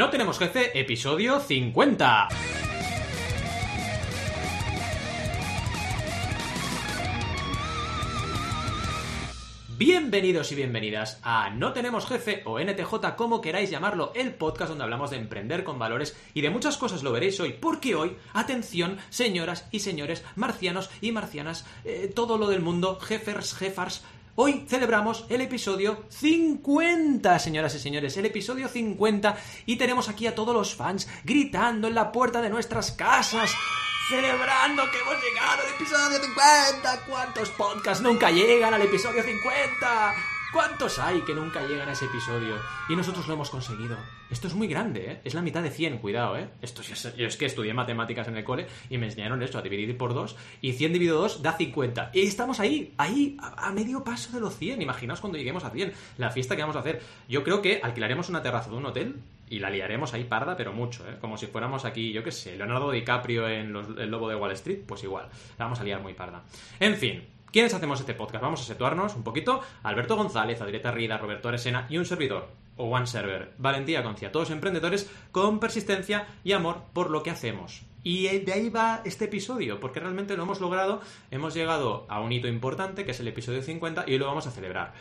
No tenemos jefe, episodio 50. Bienvenidos y bienvenidas a No Tenemos Jefe o NTJ, como queráis llamarlo, el podcast donde hablamos de emprender con valores y de muchas cosas lo veréis hoy, porque hoy, atención, señoras y señores, marcianos y marcianas, eh, todo lo del mundo, jefers, jefars, Hoy celebramos el episodio 50, señoras y señores, el episodio 50 y tenemos aquí a todos los fans gritando en la puerta de nuestras casas celebrando que hemos llegado al episodio 50. ¿Cuántos podcasts nunca llegan al episodio 50? ¿Cuántos hay que nunca llegan a ese episodio? Y nosotros lo hemos conseguido. Esto es muy grande, ¿eh? Es la mitad de 100, cuidado, ¿eh? Esto, yo, es que estudié matemáticas en el cole y me enseñaron esto, a dividir por 2. Y 100 dividido 2 da 50. Y estamos ahí, ahí, a, a, medio paso de los 100. Imaginaos cuando lleguemos a 100. La fiesta que vamos a hacer. Yo creo que alquilaremos una terraza de un hotel y la liaremos ahí parda, pero mucho, ¿eh? Como si fuéramos aquí, yo qué sé, Leonardo DiCaprio en los, El Lobo de Wall Street, pues igual. La vamos a liar muy parda. En fin, ¿Quiénes hacemos este podcast? Vamos a situarnos un poquito. Alberto González, Adrieta Rida, Roberto Aresena y un servidor, o One Server. Valentía Concia, todos emprendedores con persistencia y amor por lo que hacemos. Y de ahí va este episodio, porque realmente lo hemos logrado, hemos llegado a un hito importante, que es el episodio 50, y hoy lo vamos a celebrar.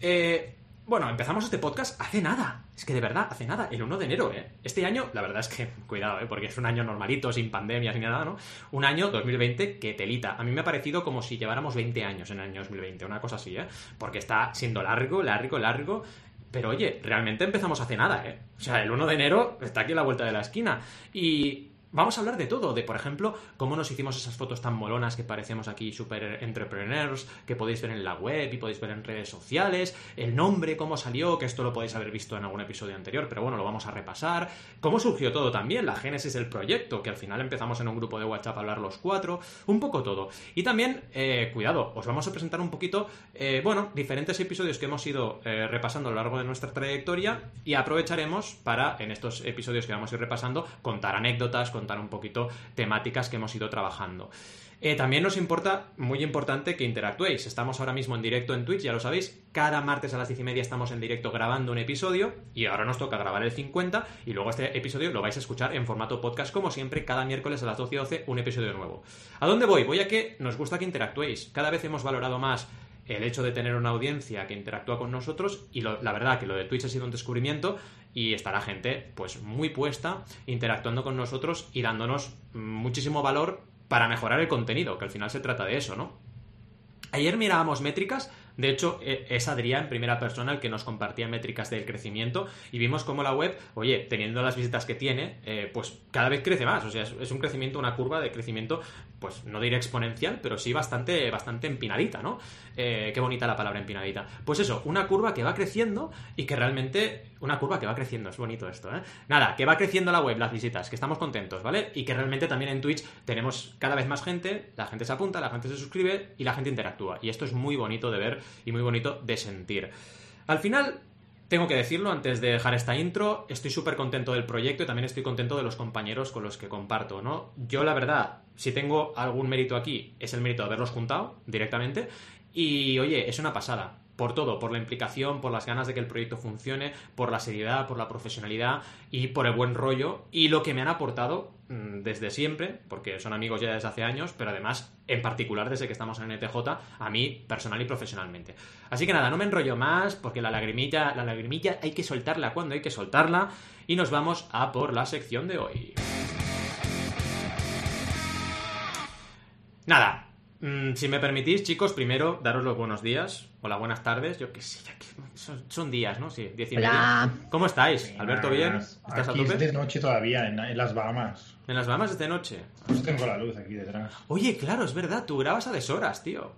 Eh, bueno, empezamos este podcast hace nada. Es que de verdad, hace nada, el 1 de enero, ¿eh? Este año, la verdad es que, cuidado, ¿eh? Porque es un año normalito, sin pandemias ni nada, ¿no? Un año 2020 que telita. A mí me ha parecido como si lleváramos 20 años en el año 2020, una cosa así, ¿eh? Porque está siendo largo, largo, largo. Pero oye, realmente empezamos hace nada, ¿eh? O sea, el 1 de enero está aquí a la vuelta de la esquina. Y Vamos a hablar de todo, de por ejemplo, cómo nos hicimos esas fotos tan molonas que parecemos aquí super entrepreneurs, que podéis ver en la web y podéis ver en redes sociales, el nombre, cómo salió, que esto lo podéis haber visto en algún episodio anterior, pero bueno, lo vamos a repasar, cómo surgió todo también, la génesis del proyecto, que al final empezamos en un grupo de WhatsApp a hablar los cuatro, un poco todo. Y también, eh, cuidado, os vamos a presentar un poquito, eh, bueno, diferentes episodios que hemos ido eh, repasando a lo largo de nuestra trayectoria y aprovecharemos para, en estos episodios que vamos a ir repasando, contar anécdotas, contar un poquito temáticas que hemos ido trabajando. Eh, también nos importa, muy importante, que interactuéis. Estamos ahora mismo en directo en Twitch, ya lo sabéis. Cada martes a las 10 y media estamos en directo grabando un episodio y ahora nos toca grabar el 50 y luego este episodio lo vais a escuchar en formato podcast como siempre, cada miércoles a las 12 y 12 un episodio nuevo. ¿A dónde voy? Voy a que nos gusta que interactuéis. Cada vez hemos valorado más el hecho de tener una audiencia que interactúa con nosotros y la verdad que lo de Twitch ha sido un descubrimiento y está la gente pues muy puesta interactuando con nosotros y dándonos muchísimo valor para mejorar el contenido, que al final se trata de eso, ¿no? Ayer mirábamos métricas de hecho, e, es Adrián en primera persona el que nos compartía métricas del crecimiento y vimos cómo la web, oye, teniendo las visitas que tiene, eh, pues cada vez crece más. O sea, es, un crecimiento, una curva de crecimiento, pues no diré exponencial, pero sí bastante, bastante empinadita, ¿no? Eh, qué bonita la palabra empinadita. Pues eso, una curva que va creciendo y que realmente. Una curva que va creciendo, es bonito esto, ¿eh? Nada, que va creciendo la web, las visitas, que estamos contentos, ¿vale? Y que realmente también en Twitch tenemos cada vez más gente, la gente se apunta, la gente se suscribe y la gente interactúa. Y esto es muy bonito de ver y muy bonito de sentir. Al final, tengo que decirlo antes de dejar esta intro, estoy súper contento del proyecto y también estoy contento de los compañeros con los que comparto, ¿no? Yo la verdad, si tengo algún mérito aquí, es el mérito de haberlos juntado directamente y oye, es una pasada por todo, por la implicación, por las ganas de que el proyecto funcione, por la seriedad, por la profesionalidad y por el buen rollo y lo que me han aportado desde siempre, porque son amigos ya desde hace años, pero además, en particular desde que estamos en NTJ, a mí personal y profesionalmente. Así que nada, no me enrollo más, porque la lagrimilla, la lagrimilla hay que soltarla cuando hay que soltarla y nos vamos a por la sección de hoy. Nada, Mm, si me permitís, chicos, primero daros los buenos días. Hola, buenas tardes. Yo qué sé, son, días, ¿no? Sí, diez y media. ¿Cómo estáis? Alberto, ¿bien? ¿Estás aquí a tope? Es de noche todavía, en, las Bahamas. ¿En las Bahamas es de noche? Pues tengo la luz aquí detrás. Oye, claro, es verdad, tú grabas a deshoras, tío.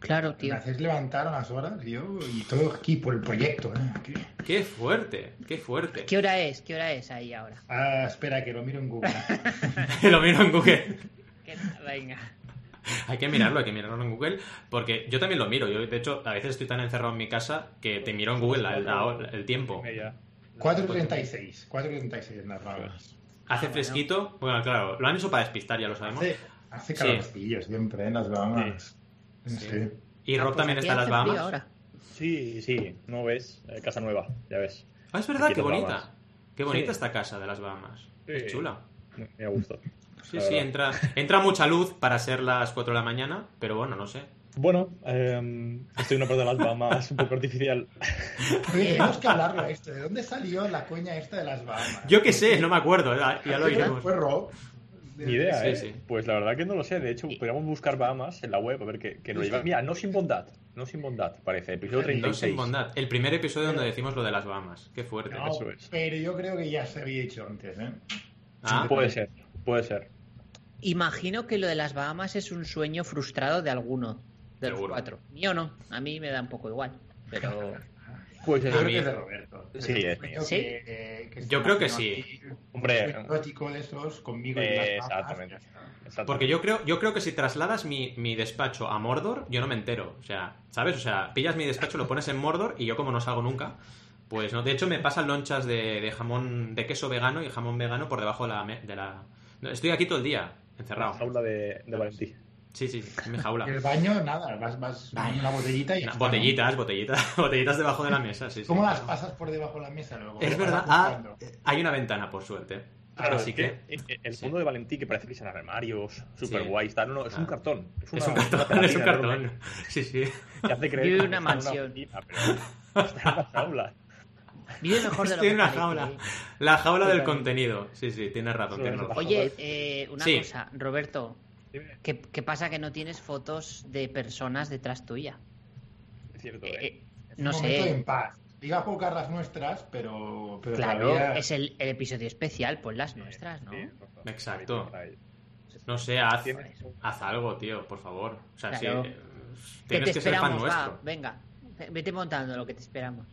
Claro, tío. Me haces levantar a las horas, tío, y todo aquí por el proyecto, ¿eh? Qué fuerte, qué fuerte. ¿Qué hora es? ¿Qué hora es ahí ahora? Ah, espera, que lo miro en Google. lo miro en Google. Venga. hay que mirarlo, hay que mirarlo en Google, porque yo también lo miro. Yo, de hecho, a veces estoy tan encerrado en mi casa que te miro en Google el, tiempo. 4.36, 4.36 en las Bahamas. ¿Hace fresquito? Bueno, claro, lo han hecho para despistar, ya lo sabemos. Hace, hace siempre en las Bahamas. Sí. ¿Y Rob también está en las Bahamas? Sí, sí, no ves, eh, casa nueva, ya ves. Ah, es verdad, qué bonita. Qué bonita Sí. esta casa de las Bahamas. Sí. Es chula. Me ha gustado. Sí, sí, entra, entra mucha luz para ser las 4 de la mañana, pero bueno, no sé. Bueno, eh, estoy en una parte de las Bahamas un poco artificial. Oye, tenemos que hablarlo esto. ¿De dónde salió la coña esta de las Bahamas? Yo qué sé, no me acuerdo, ya, lo iremos. Fue Rob. Ni idea, Sí, ¿eh? sí. Pues la verdad que no lo sé. De hecho, podríamos buscar Bahamas en la web a ver qué, qué nos lleva. Mira, no sin bondad. No sin bondad, parece. Episodio 36. No sin bondad. El primer episodio donde decimos lo de las Bahamas. Qué fuerte. No, Eso es. pero yo creo que ya se había hecho antes, ¿eh? Ah, Puede ser, puede ser. Imagino que lo de las Bahamas es un sueño frustrado de alguno de los cuatro. Mío no, a mí me da un poco igual. Pero Pues Yo creo que es de Roberto. Sí, es Creo mío. ¿Sí? que- que se Yo creo que sí. Hombre, un de esos conmigo y Eh, las exactamente. Porque yo creo, yo creo que si trasladas mi, mi despacho a Mordor, yo no me entero. O sea, ¿sabes? O sea, pillas mi despacho, lo pones en Mordor y yo como no salgo nunca, pues no. De hecho, me pasan lonchas de, de jamón, de queso vegano y jamón vegano por debajo de la... me- De la... Estoy aquí todo el día, La encerrado. jaula de, de Valentí. Sí, sí, en mi jaula. El baño, nada, vas, vas Vale. una botellita y está, ¿no? botellitas, botellitas, botellitas debajo de la mesa, sí, sí. ¿Cómo las pasas por debajo de la mesa luego? Es ¿Las verdad, ah, hay una ventana, por suerte. Claro, Así es que... que eh, el sí. fondo de Valentí que parece que sean armarios, super Sí. guays, tal, no, no, es un Ah. cartón. Es una- un una cartón, es un enorme cartón. Sí, sí. Que hace creer Vive una está en mansión. oficina, pero está en una jaula. vive mejor de lo Estoy que en una parece, jaula. La jaula del contenido. Sí, sí, tienes razón. Tienes es. razón. Oye, eh, una Sí. cosa, Roberto, ¿qué, qué pasa que no tienes fotos de personas detrás tuya? Es cierto, Eh, ¿eh? eh, Es un no momento sé. en paz. Diga pocas las nuestras, pero, pero Claro, todavía- es el, el episodio especial, pues las nuestras, ¿no? Sí. Exacto. No sé, haz, haz algo, tío, por favor. O sea, Claro. sí, eh, Que tienes te que ser fan va, nuestro. venga, vete montando lo que te esperamos.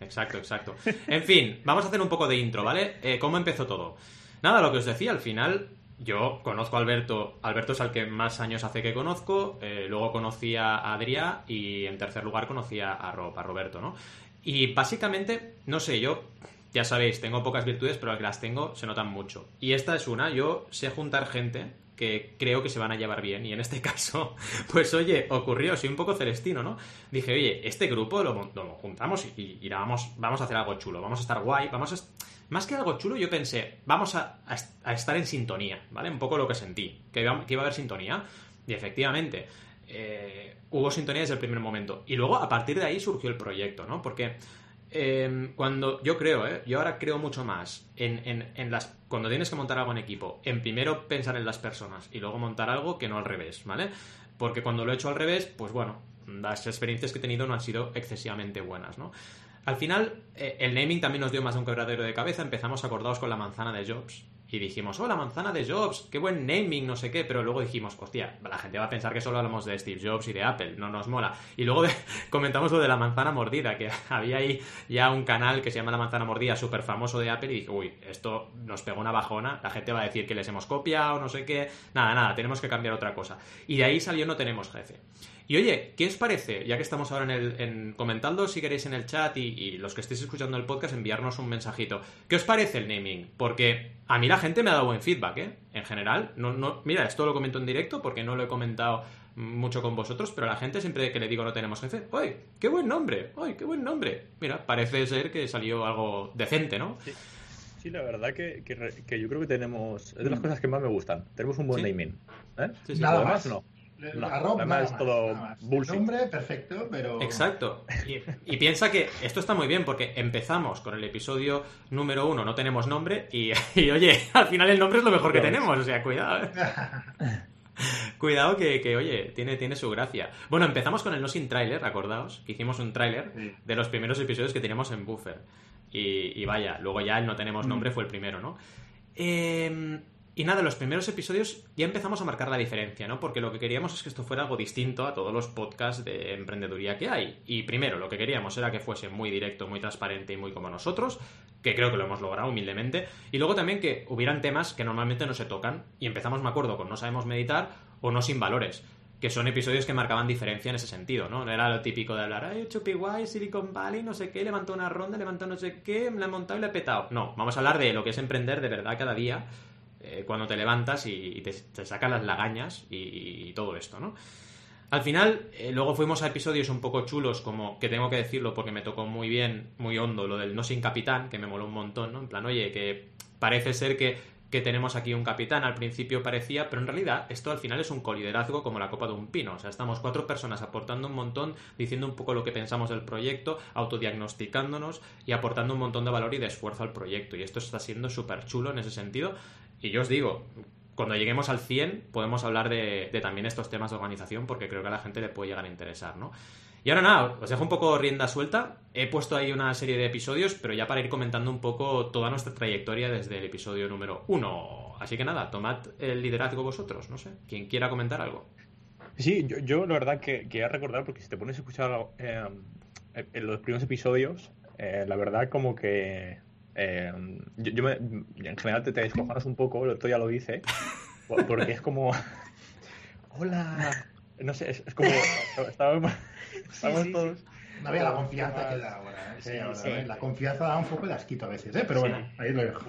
Exacto, exacto. En fin, vamos a hacer un poco de intro, ¿vale? Eh, ¿Cómo empezó todo? Nada, lo que os decía, al final yo conozco a Alberto, Alberto es al que más años hace que conozco, eh, luego conocí a Adrià y en tercer lugar conocí a, a Roberto, ¿no? Y básicamente, no sé, yo, ya sabéis, tengo pocas virtudes, pero las que las tengo se notan mucho. Y esta es una, yo sé juntar gente que creo que se van a llevar bien. Y en este caso, pues oye, ocurrió, soy un poco celestino, ¿no? Dije, oye, este grupo lo, lo juntamos y, y vamos, vamos a hacer algo chulo, vamos a estar guay, vamos a... Más que algo chulo, yo pensé, vamos a, a est- a estar en sintonía, ¿vale? Un poco lo que sentí, que iba, a haber sintonía. Y efectivamente, eh, hubo sintonía desde el primer momento. Y luego, a partir de ahí, surgió el proyecto, ¿no? Porque eh, cuando yo creo, ¿eh? yo ahora creo mucho más en las cuando tienes que montar algo en equipo, en primero pensar en las personas y luego montar algo que no al revés, ¿vale? Porque cuando lo he hecho al revés, pues bueno, las experiencias que he tenido no han sido excesivamente buenas, ¿no? Al final, eh, el naming también nos dio más de un quebradero de cabeza. Empezamos acordados con la manzana de Jobs. Y dijimos, oh, la manzana de Jobs, qué buen naming, no sé qué. Pero luego dijimos, hostia, la gente va a pensar que solo hablamos de Steve Jobs y de Apple, no nos mola. Y luego de- comentamos lo de la manzana mordida, que había ahí ya un canal que se llama La Manzana Mordida, súper famoso de Apple. Y dije, uy, esto nos pegó una bajona. La gente va a decir que les hemos copiado, no sé qué. Nada, nada, tenemos que cambiar otra cosa. Y de ahí salió No Tenemos Jefe. Y oye, ¿qué os parece? Ya que estamos ahora en el. En, comentando si queréis en el chat y, y los que estéis escuchando el podcast, enviarnos un mensajito. ¿Qué os parece el naming? Porque a mí la gente me ha dado buen feedback, ¿eh? En general. No, no, mira, esto lo comento en directo porque no lo he comentado mucho con vosotros, pero la gente siempre que le digo no tenemos jefe, ¡ay, qué buen nombre! ¡ay, qué buen nombre! Mira, parece ser que salió algo decente, ¿no? Sí, sí, la verdad que, que yo creo que tenemos. Es de las cosas que más me gustan. Tenemos un buen Sí. naming. ¿eh? Sí, sí. Nada demás, más. no. La nada es todo nada más. bullshit. Nombre perfecto, pero. Exacto. Y, y piensa que esto está muy bien porque empezamos con el episodio número uno, no tenemos nombre, y, y, oye, al final el nombre es lo mejor que tenemos, o sea, cuidado. ¿eh? Cuidado que, que, oye, tiene, tiene su gracia. Bueno, empezamos con el No Sin Trailer, acordaos, que hicimos un tráiler Sí. de los primeros episodios que teníamos en Buffer. Y, y vaya, luego ya el No Tenemos Nombre fue el primero, ¿no? Eh, y nada, los primeros episodios ya empezamos a marcar la diferencia, ¿no? Porque lo que queríamos es que esto fuera algo distinto a todos los podcasts de emprendeduría que hay. Y primero, lo que queríamos era que fuese muy directo, muy transparente y muy como nosotros, que creo que lo hemos logrado humildemente. Y luego también que hubieran temas que normalmente no se tocan. Y empezamos, me acuerdo, con No sabemos meditar o No sin valores. Que son episodios que marcaban diferencia en ese sentido, ¿no? No era lo típico de hablar, ay, Chupi Guay, Silicon Valley, no sé qué, levantó una ronda, levantó no sé qué, me la he montado y la he petado. No, vamos a hablar de lo que es emprender de verdad cada día, eh, cuando te levantas y, te, te sacas las lagañas y, y todo esto, ¿no? Al final, eh, luego fuimos a episodios un poco chulos, como que tengo que decirlo porque me tocó muy bien, muy hondo, lo del no sin capitán, que me moló un montón, ¿no? En plan, oye, que parece ser que, que tenemos aquí un capitán, al principio parecía, pero en realidad esto al final es un coliderazgo como la copa de un pino. O sea, estamos cuatro personas aportando un montón, diciendo un poco lo que pensamos del proyecto, autodiagnosticándonos y aportando un montón de valor y de esfuerzo al proyecto. Y esto está siendo súper chulo en ese sentido. Y yo os digo, cuando lleguemos al 100 podemos hablar de, también estos temas de organización porque creo que a la gente le puede llegar a interesar, ¿no? Y ahora nada, os dejo un poco rienda suelta. He puesto ahí una serie de episodios, pero ya para ir comentando un poco toda nuestra trayectoria desde el episodio número 1. Así que nada, tomad el liderazgo vosotros, no sé. Quien quiera comentar algo. Sí, yo, yo la verdad que quería recordar, porque si te pones a escuchar eh, en los primeros episodios, eh, la verdad como que eh, yo, yo me- en general te, te descojonas un poco, el otro ya lo dice, por- porque es como... Hola. No sé, es, es como... Estábamos, estábamos sí, todos... No vea la confianza que da ahora. ¿eh? Sí, ahora, sí. ¿eh? La confianza da un poco de asquito a veces, ¿eh? Pero bueno, ahí lo dejo.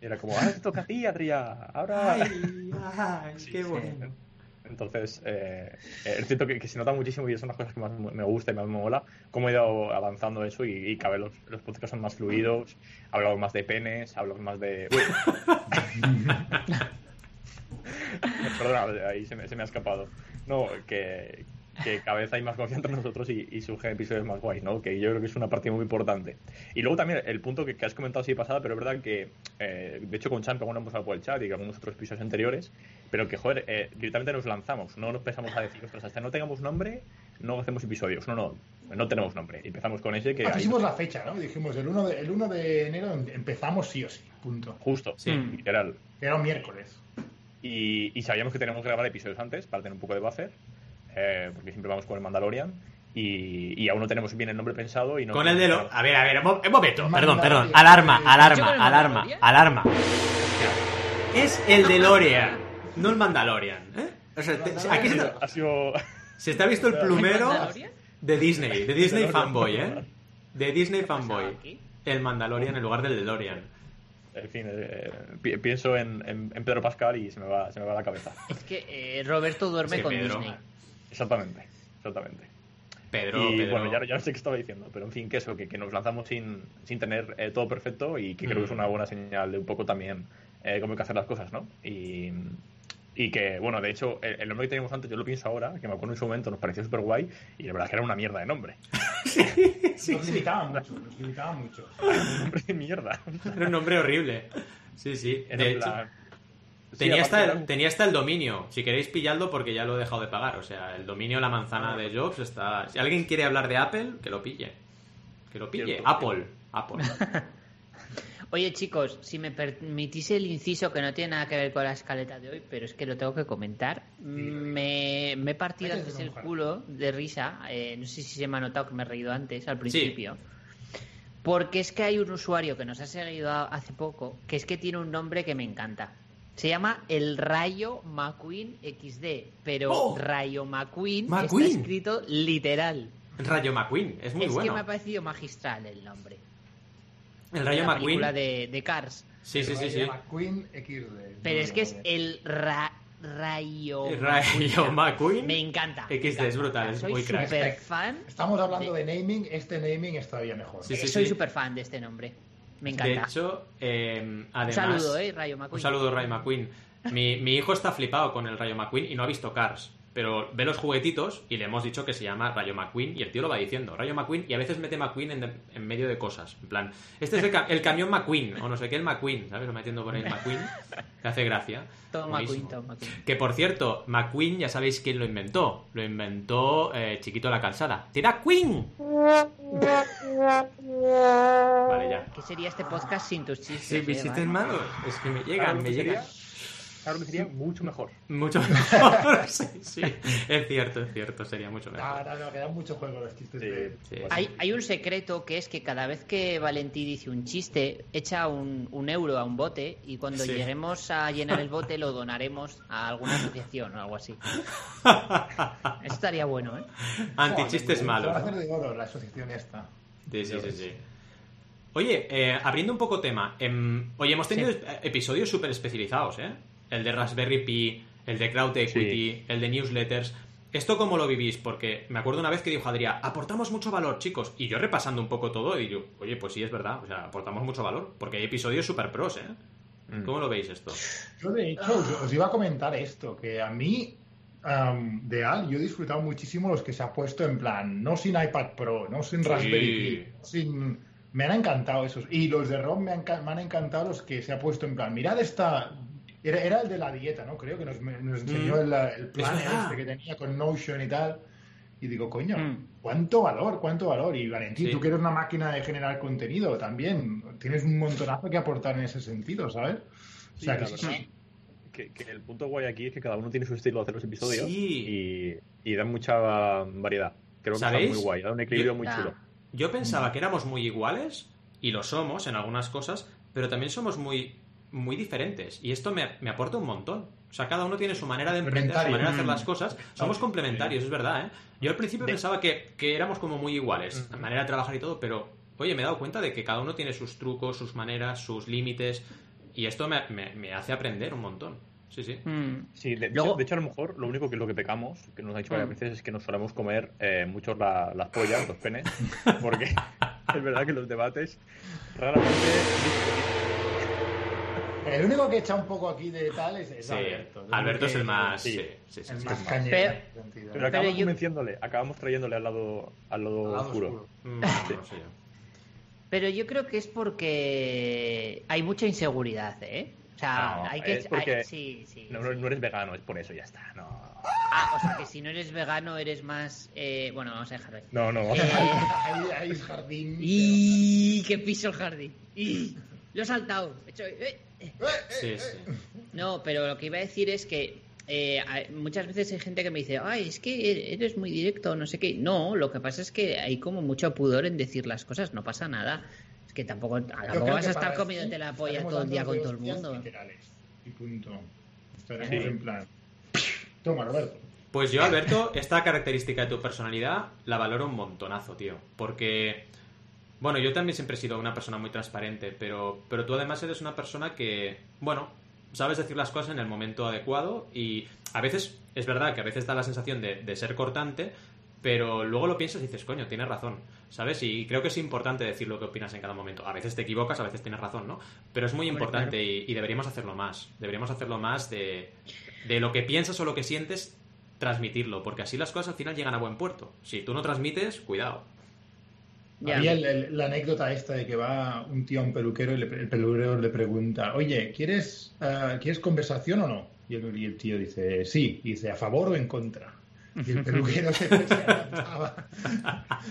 Era como, ahora te toca a ti, Adrián. Ahora... ay, qué bueno. Entonces, eh, es cierto que, que se nota muchísimo y es una de las cosas que más me gusta y más me mola, cómo he ido avanzando eso y, y cada vez los, los podcasts son más fluidos, hablamos más de penes, hablamos más de... Perdona, ahí se me, se me ha escapado. No, que, que cada vez hay más confianza en nosotros y, y surgen episodios más guays, ¿no? Que yo creo que es una parte muy importante. Y luego también el punto que, que has comentado así pasada, pero es verdad que, eh, de hecho con Champ, bueno, hemos hablado por el chat y con algunos otros episodios anteriores, pero que, joder, eh, directamente nos lanzamos, no nos empezamos a decir, ostras, hasta no tengamos nombre, no hacemos episodios. No, no, no tenemos nombre. Y empezamos con ese que... Ah, ahí- pusimos la fecha, ¿no? Dijimos el 1 de, el 1 de enero em- empezamos sí o sí, punto. Justo, Sí. literal. Era un miércoles. Y, y sabíamos que teníamos que grabar episodios antes para tener un poco de buffer, eh, porque siempre vamos con el Mandalorian. Y, y aún no tenemos bien el nombre pensado. Y no Con el de lo... A ver, a ver, un mo- un momento. Perdón, perdón. Alarma, ¿Yo con alarma, alarma, alarma. Es el DeLorean, no el Mandalorian. ¿eh? O sea, te- aquí se, Ha sido... se te ha visto el plumero ¿Mandalorian? de Disney, de Disney fanboy, ¿eh? De Disney fanboy. El Mandalorian en lugar del DeLorean. En fin, eh, pi- pienso en, en- en Pedro Pascal y se me va, se me va la cabeza. Es que eh, Roberto duerme Sí, con Pedro. Disney. Exactamente, exactamente. Pedro, y Pedro. bueno, ya, ya no sé qué estaba diciendo, pero en fin, que eso, que, que nos lanzamos sin, sin tener eh, todo perfecto y que creo que es Mm. una buena señal de un poco también eh, cómo hay que hacer las cosas, ¿no? Y, y que, bueno, de hecho, el, el nombre que teníamos antes, yo lo pienso ahora, que me acuerdo en su momento, nos pareció súper guay y la verdad es que era una mierda de nombre. Nos limitaban mucho, nos limitaban mucho. un nombre de mierda. Era un nombre horrible. Sí, sí. Era De en hecho, plan- Sí, tenía, aparte hasta el, un- tenía hasta el dominio. Si queréis pillarlo porque ya lo he dejado de pagar. O sea, el dominio La Manzana de Jobs está... Si alguien quiere hablar de Apple, que lo pille. Que lo pille. Apple. Apple. Oye, chicos, si me permitís el inciso que no tiene nada que ver con la escaleta de hoy, pero es que lo tengo que comentar. Me, me he partido antes el culo de risa. eh, no sé si se me ha notado que me he reído antes, al principio. Porque es que hay un usuario que nos ha seguido hace poco, que es que tiene un nombre que me encanta. Se llama el Rayo McQueen XD, pero ¡Oh! Rayo McQueen, McQueen. está escrito literal. Rayo McQueen. Es muy es bueno. que me ha parecido magistral el nombre. El Rayo la McQueen. película de, de Cars. Sí, sí, sí, sí. McQueen XD. Pero es que es el ra- Rayo El Rayo McQueen. Me encanta. XD, me encanta. es brutal, es Soy muy crack. super fan. Estamos hablando de naming, este naming es todavía mejor. Sí, sí, soy sí. super fan de este nombre. Me De encanta. hecho, eh, un además... saludo, eh, Rayo McQueen. Un saludo, Rayo McQueen. Mi, mi hijo está flipado con el Rayo McQueen y no ha visto Cars. Pero ve los juguetitos y le hemos dicho que se llama Rayo McQueen y el tío lo va diciendo. Rayo McQueen y a veces mete McQueen en, en medio de cosas. En plan, este es el, ca- el camión McQueen o no sé qué, el McQueen, ¿sabes? Lo metiendo por ahí McQueen. Te hace gracia. Buenísimo. McQueen, Tom McQueen. Que por cierto, McQueen ya sabéis quién lo inventó. Lo inventó eh, Chiquito la Calzada. ¡Tira Queen! Vale, ya. ¿Qué sería este podcast sin tus chistes? Sí, eh, Van? malos. Es que me llegan, me llegan. sería- Claro que sería mucho mejor. Mucho mejor. sí, sí. Es cierto, es cierto. Sería mucho No, mejor. no, no, quedan mucho juego los chistes Sí, de... sí. Hay, hay un secreto que es que cada vez que Valentí dice un chiste, echa un, un euro a un bote y cuando Sí. lleguemos a llenar el bote lo donaremos a alguna asociación o algo así. Esto estaría bueno, ¿eh? Antichistes va a malos. hacer de oro la asociación esta. Sí, sí, sí, sí. Oye, eh, abriendo un poco tema. em, oye, hemos tenido Sí. eh, episodios súper especializados, ¿eh? El de Raspberry Pi, el de Cloud Equity, el de Newsletters. ¿Esto cómo lo vivís? Porque me acuerdo una vez que dijo Adrián, aportamos mucho valor, chicos. Y yo repasando un poco todo, y yo, oye, pues sí, es verdad, o sea, aportamos mucho valor. Porque hay episodios super pros, ¿eh? Mm. ¿Cómo lo veis esto? Yo, de hecho, os, os iba a comentar esto, que a mí, de Al, yo he disfrutado muchísimo los que se ha puesto en plan, no sin iPad Pro, no sin Raspberry Pi, sin... Me han encantado esos. Y los de Rob me han, ca- me han encantado los que se ha puesto en plan, mirad esta... Era, era el de la dieta, ¿no? Creo que nos, nos enseñó Mm. el, el plan este que tenía con Notion y tal. Y digo, coño, Mm. ¿cuánto valor? ¿Cuánto valor? Y Valentín, Sí. tú que eres una máquina de generar contenido también, tienes un montonazo que aportar en ese sentido, ¿sabes? O sea, Sí, que sí. Que, que el punto guay aquí es que cada uno tiene su estilo de hacer los episodios Sí. y, y dan mucha variedad. Creo que ¿Sabéis? está muy guay, da un equilibrio Yo- muy chulo. Yo pensaba que éramos muy iguales, y lo somos en algunas cosas, pero también somos muy, muy diferentes. Y esto me, me aporta un montón. O sea, cada uno tiene su manera de emprender, su manera de hacer Mm. las cosas. Somos complementarios, es verdad, ¿eh? Yo al principio De- pensaba que, que éramos como muy iguales, en manera de trabajar y todo, pero, oye, me he dado cuenta de que cada uno tiene sus trucos, sus maneras, sus límites, y esto me, me- me hace aprender un montón. Sí, sí. Mm. Sí, de, Luego- hecho, de hecho, a lo mejor lo único que lo que pecamos, que nos ha dicho varias Mm. veces, es que nos solemos comer eh, muchos la- las pollas, los penes, porque es verdad que los debates raramente El único que echa un poco aquí de tal es, es Sí, Alberto. Alberto es el más... sí. Sí, sí, sí, El sí. más sí. cañero. Pero- acabamos yo- convenciéndole, acabamos trayéndole al lado, al lado, Al lado oscuro. oscuro. Mm, no sé yo. Pero yo creo que es porque hay mucha inseguridad, ¿eh? O sea, No, hay que... es porque hay- sí, sí. No, no, no eres vegano, es por eso, ya está. No, Ah, o sea, que si no eres vegano eres más... eh, Bueno, vamos a dejarlo ahí. no. no. Eh, Ahí, ahí es jardín. ¡Y qué piso el jardín! ¡Y! Lo he saltado. He hecho- eh, Sí, eh. sí. No, pero lo que iba a decir es que eh, hay- muchas veces hay gente que me dice, ay, es que eres muy directo, no sé qué. No, lo que pasa es que hay como mucho pudor en decir las cosas, no pasa nada. Es que tampoco, creo vas que a estar comiéndote la polla todo el día con todo el mundo. Y punto. Estaremos Sí. en plan. Toma, Roberto. Pues yo, Alberto, esta característica de tu personalidad la valoro un montonazo, tío. Porque, bueno, yo también siempre he sido una persona muy transparente, pero, pero tú además eres una persona que, bueno, sabes decir las cosas en el momento adecuado y a veces, es verdad que a veces da la sensación de, de ser cortante, pero luego lo piensas y dices, coño, tienes razón, ¿sabes? Y creo que es importante decir lo que opinas en cada momento. A veces te equivocas, a veces tienes razón, ¿no? Pero es muy Hombre, importante y, y deberíamos hacerlo más. Deberíamos hacerlo más de, de lo que piensas o lo que sientes, transmitirlo, porque así las cosas al final llegan a buen puerto. Si tú no transmites, cuidado. Ya. Había el- el- la anécdota esta de que va un tío a un peluquero y le- el peluquero le pregunta, oye, ¿quieres, ah, ¿quieres conversación o no? Y el, y el tío dice, sí. Y dice, ¿a favor o en contra? Y el peluquero se, se.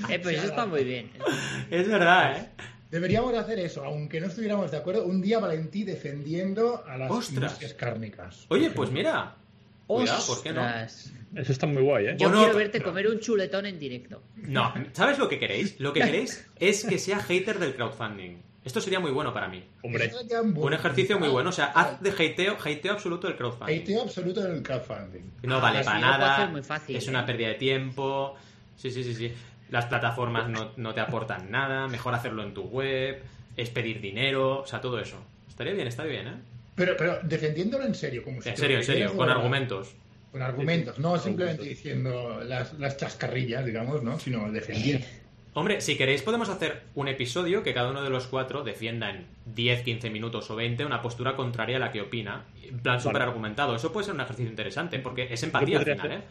Eh, pues Se eso está muy bien. Es verdad, ¿eh? Deberíamos hacer eso, aunque no estuviéramos de acuerdo, un día Valentí defendiendo a las Ostras. industrias cárnicas. Oye, pues mira. Cuidado, ¿por qué no? Ostras. Eso está muy guay, ¿eh? Yo Bueno, quiero verte comer un chuletón en directo. No, ¿sabes lo que queréis? Lo que queréis es que sea hater del crowdfunding. Esto sería muy bueno para mí. Hombre, un ejercicio muy bueno. O sea, haz de hate hateo, hateo absoluto del crowdfunding. Hateo absoluto en el crowdfunding. No Ah, vale eso para nada. hacer muy fácil, es ¿eh? una pérdida de tiempo. Sí, sí, sí, sí. Las plataformas no, no te aportan nada. Mejor hacerlo en tu web. Es pedir dinero. O sea, todo eso. Estaría bien, estaría bien, ¿eh? Pero, pero defendiéndolo en serio, como si En serio, en serio. Con ¿no? argumentos. Con argumentos, no simplemente Argumentos. diciendo las, las chascarrillas, digamos, ¿no? Sino defendiendo. Hombre, si queréis podemos hacer un episodio que cada uno de los cuatro defienda en 10, 15 minutos o 20 una postura contraria a la que opina. En plan súper argumentado. Eso puede ser un ejercicio interesante porque es empatía al podría final, ser. ¿eh?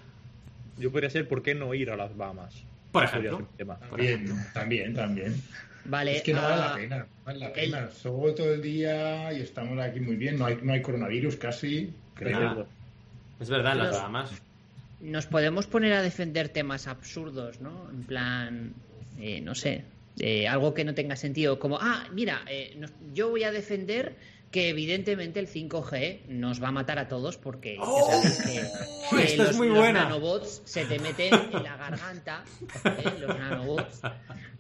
yo podría ser, ¿por qué no ir a las Bahamas? Por ejemplo. También, también, también. Vale. Es que no vale ah, la pena, no vale la el- pena. Solo todo el día y estamos aquí muy bien. No hay, no hay coronavirus casi, creo. Es verdad, las Bahamas. Nos podemos poner a defender temas absurdos, ¿no? En plan, eh, no sé, eh, algo que no tenga sentido. Como, ah, mira, eh, nos- yo voy a defender que evidentemente el 5G nos va a matar a todos porque ya ¡Oh! sabéis que, que es los, muy los buena. nanobots se te meten en la garganta, ¿eh? los nanobots.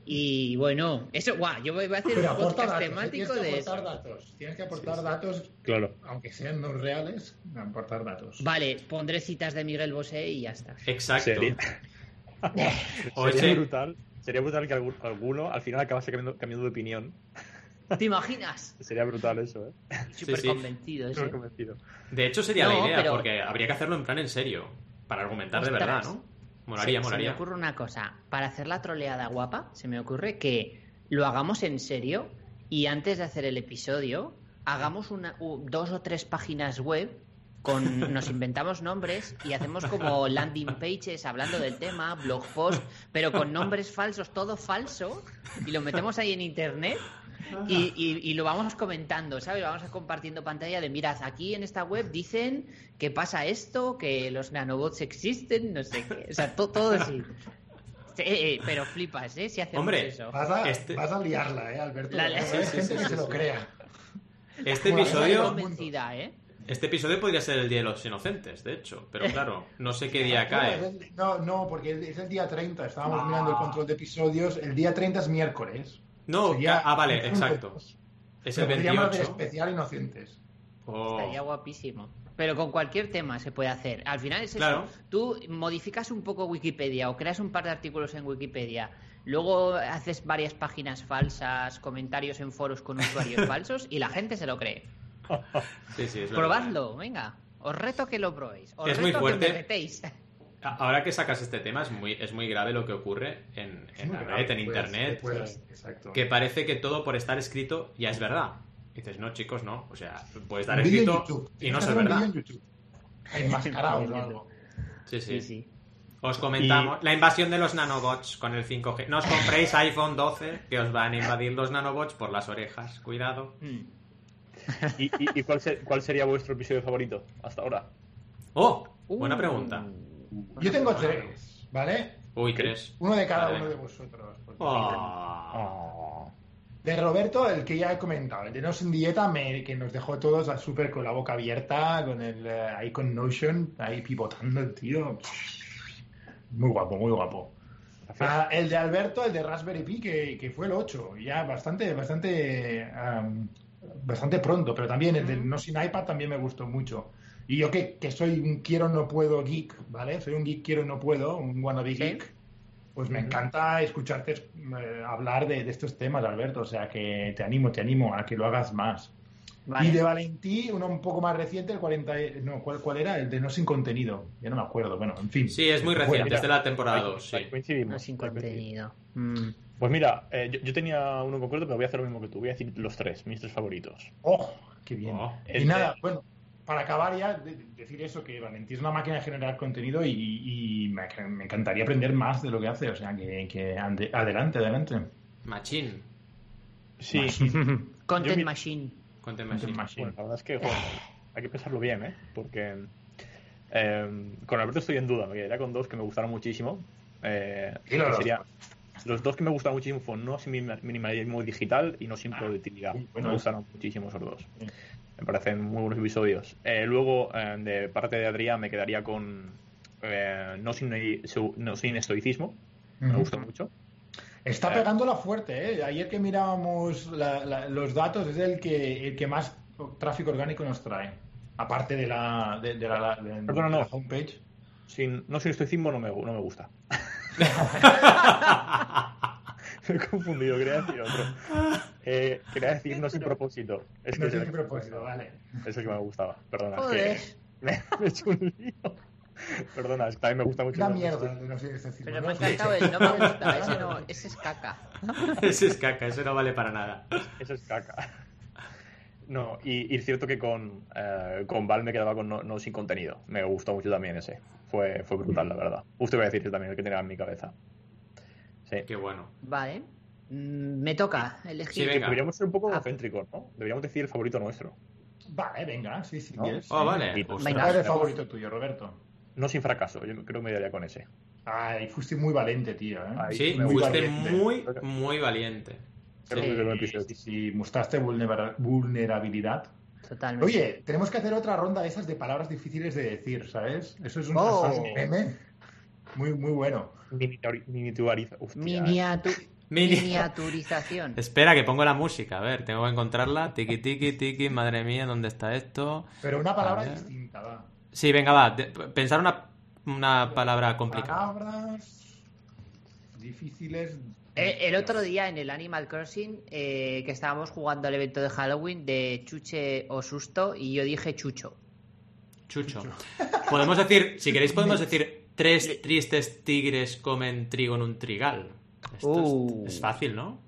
Y bueno, eso, guau, yo voy a hacer Pero un podcast datos, temático tienes que de aportar eso. datos. Tienes que aportar datos, Claro. aunque sean no reales, aportar datos. Vale, pondré citas de Miguel Bosé y ya está. Exacto. Sería, O sería ese- brutal. Sería brutal que algún- alguno al final acabase cambiando, cambiando de opinión. ¿Te imaginas? Sería brutal eso, ¿eh? Súper sí. convencido ese. Convencido. De hecho, sería No, la idea, pero- porque habría que hacerlo en plan en serio. Para argumentar de verdad, ¿no? Molaría, se, se me ocurre una cosa. Para hacer la troleada guapa, se me ocurre que lo hagamos en serio y antes de hacer el episodio, hagamos una, dos o tres páginas web. Con, nos inventamos nombres y hacemos como landing pages hablando del tema, blog post, pero con nombres falsos, todo falso, y lo metemos ahí en internet y, y- y lo vamos comentando, ¿sabes? Vamos compartiendo pantalla de, mirad, aquí en esta web dicen que pasa esto, que los nanobots existen, no sé qué. O sea, to- todo así. Sí, eh, pero flipas, ¿eh? Si hacemos Hombre, eso. Vas a, Este- vas a liarla, ¿eh, Alberto? La- Hay sí, sí, gente sí, lo crea. Este Bueno, Estoy episodio, convencida, ¿eh? este episodio podría ser el Día de los Inocentes, de hecho. Pero claro, no sé qué día cae. No, no, porque es el día 30. Estábamos Ah. mirando el control de episodios. El día 30 es miércoles. No, Sería- ah, vale, exacto. Es el Lo podríamos hacer 28. especial Inocentes. Oh. Estaría guapísimo. Pero con cualquier tema se puede hacer. Al final es eso. Claro. Tú modificas un poco Wikipedia o creas un par de artículos en Wikipedia. Luego haces varias páginas falsas, comentarios en foros con usuarios falsos y la gente se lo cree. Sí, sí, es verdad. Probadlo, venga. Os reto que lo probéis. Os Es reto muy fuerte. que me retéis. Ahora que sacas este tema, es muy, es muy grave lo que ocurre en, en la red, en internet. pues, exacto. que parece que todo por estar escrito ya es verdad. Y dices, no, chicos, no. O sea, puede estar Un escrito y no ser verdad. vídeo en YouTube. Enmascarados o algo. Sí, sí. Sí, sí. Os comentamos la invasión de los nanobots con el 5G. No os compréis iPhone 12, que os van a invadir los nanobots por las orejas. Cuidado. Mm. ¿Y, y- y cuál, se- cuál sería vuestro episodio favorito hasta ahora? ¡Oh! Buena Uh. Yo tengo tres, ¿vale? Uy, ¿crees? Uno de cada Vale. uno de vosotros. Oh. De Roberto, el que ya he comentado, el de No Sin Dieta, me- que nos dejó todos a súper con la boca abierta, con el, eh, ahí con Notion, ahí pivotando el tío. Muy guapo, muy guapo. Ah, el de Alberto, el de Raspberry Pi, que, que fue el 8, ya bastante, bastante, am, bastante pronto, pero también el de No Sin iPad también me gustó mucho. Y yo que, que soy un quiero no puedo geek, ¿vale? Soy un geek quiero no puedo, un wannabe Sí. geek. Pues me encanta escucharte eh, hablar de, de estos temas, Alberto. O sea que te animo, te animo a que lo hagas más. Vale. Y de Valentí, uno un poco más reciente, el 40. y- No, ¿cuál, ¿cuál era? El de No Sin Contenido. Ya no me acuerdo. Bueno, en fin. Sí, es muy reciente, mira, es de la temporada Ahí- 2, sí. coincidimos. No sin contenido. Mm. Pues mira, eh, yo, yo tenía uno en concreto, pero voy a hacer lo mismo que tú. Voy a decir los tres, mis tres favoritos. ¡Oh! ¡Qué bien! Oh. y nada, bueno, para acabar ya, de- de- decir eso, que Valentí es una máquina de generar contenido y, y me, me encantaría aprender más de lo que hace. O sea, que, que ande- adelante, adelante. Machín. Sí, Content Yo mi- Machine. Content Content Machine. Machine. Bueno, la verdad es que hay que pensarlo bien, ¿eh? Porque eh, con Alberto estoy en duda, me quedaría con dos que me gustaron muchísimo. Eh, Y los que dos. sería- los dos que me gustaron muchísimo fueron No minimalismo digital y No sin Ah, productividad. bueno. me gustaron muchísimo esos dos. Sí. Me parecen muy buenos episodios. Eh, luego, eh, de parte de Adrián, me quedaría con eh, no, sin, no sin estoicismo. Me gustó mucho. Está Eh. pegándola fuerte, ¿eh? Ayer que mirábamos la- la- los datos, es el que, el que más tráfico orgánico nos trae. Aparte de la, de, de la, de- de Perdona, no. la homepage. Sin, no sin estoicismo no me, no me gusta. me he confundido, quería decir otro. Eh, quería decir no sin propósito. Es que No tiene el, propósito, vale. es el que me gustaba. Perdona, Joder. que me, he hecho un lío. Perdona, es que también me gusta mucho. Una el- mierda, no sé decir. Pero ¿no? me ha encantado el no me gusta, ese no, ese es caca. Ese es caca, ese no vale para nada. Eso es caca. No, y, es cierto que con, eh, con Val me quedaba con no, no sin contenido. Me gustó mucho también ese. Fue, fue brutal, la verdad. Usted va a decir ese también, el que tenía en mi cabeza. Sí. Qué bueno. Vale. Mm, Me toca Sí, elegir. venga. Deberíamos ser un poco Ah. egocéntricos, ¿no? Deberíamos decir el favorito nuestro. Vale, venga, sí, sí. ¿No? quieres. Oh, vale. Venga. ¿Cuál es el favorito tuyo, Roberto? No sin fracaso, yo creo que me daría con ese. Ay, fuiste muy valiente, tío. ¿eh? Ay, Sí, me fuiste valiente. muy, muy valiente. Creo que Sí. es. Sí, sí, mostraste vulnera- vulnerabilidad. Totalmente. Oye, tenemos que hacer otra ronda de esas de palabras difíciles de decir, ¿sabes? Eso es un, Oh. es un meme muy, muy bueno. Miniatu- Miniaturización. Espera, que pongo la música. A ver, tengo que encontrarla. Tiki, tiki, tiki. Madre mía, ¿dónde está esto? Pero una palabra distinta, va. Sí, venga, va. pensar una, una palabra complicada. Palabras difíciles. Eh, El otro día en el Animal Crossing, eh, que estábamos jugando al evento de Halloween de Chuche o Susto, y yo dije Chucho. Chucho. Podemos decir, si queréis, podemos decir tres tristes tigres comen trigo en un trigal. Esto Uh. es, es fácil, ¿no?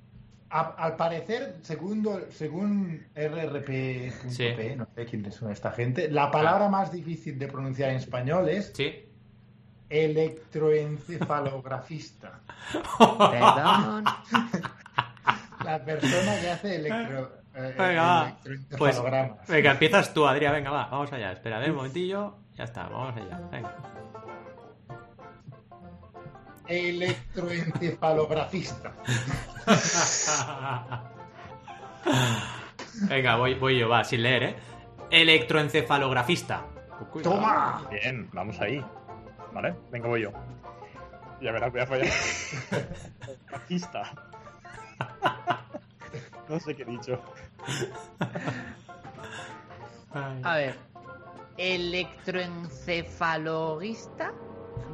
A- al parecer, segundo, según RRP.p, Sí. no sé quiénes son esta gente, la palabra más difícil de pronunciar en español es Sí. electroencefalografista. Perdón. La persona que hace electro, eh, Venga. Pues, electroencefalogramas. venga, empiezas tú, Adrián. Venga, va, vamos allá. Espera, a ver un momentillo. Ya está, vamos allá. Venga. Electroencefalografista. Venga, voy, voy yo, va, sin leer, ¿eh? Electroencefalografista. Cuidado. ¡Toma! Bien, vamos ahí. Vale, venga, voy yo. Ya verás, voy a fallar. Fascista. No sé qué he dicho. Ay. A ver. ¿Electroencefalogista?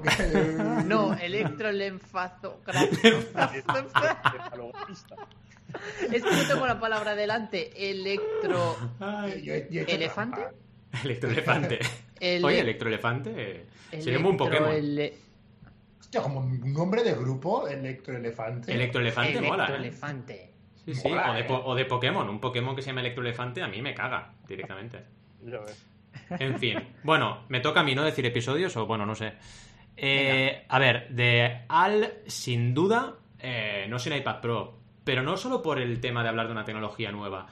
No, electrolenfazografista. Encefalografista. Es que no tengo la palabra delante. Electro. Ay. Yo he- yo he hecho ¿Elefante? Electroelefante. Ele- Oye, electroelefante. eh, Sería un buen Pokémon. Electroele- Hostia, como un nombre de grupo, electroelefante. Electroelefante mola. ¿eh? Electroelefante. Sí, sí. Mola, O de, eh. o de Pokémon. Un Pokémon que se llama Electroelefante a mí me caga directamente. Ya ves. En fin. Bueno, me toca a mí no decir episodios o bueno, no sé. Eh, a ver, de Al, sin duda, eh, no sin iPad Pro. Pero no solo por el tema de hablar de una tecnología nueva.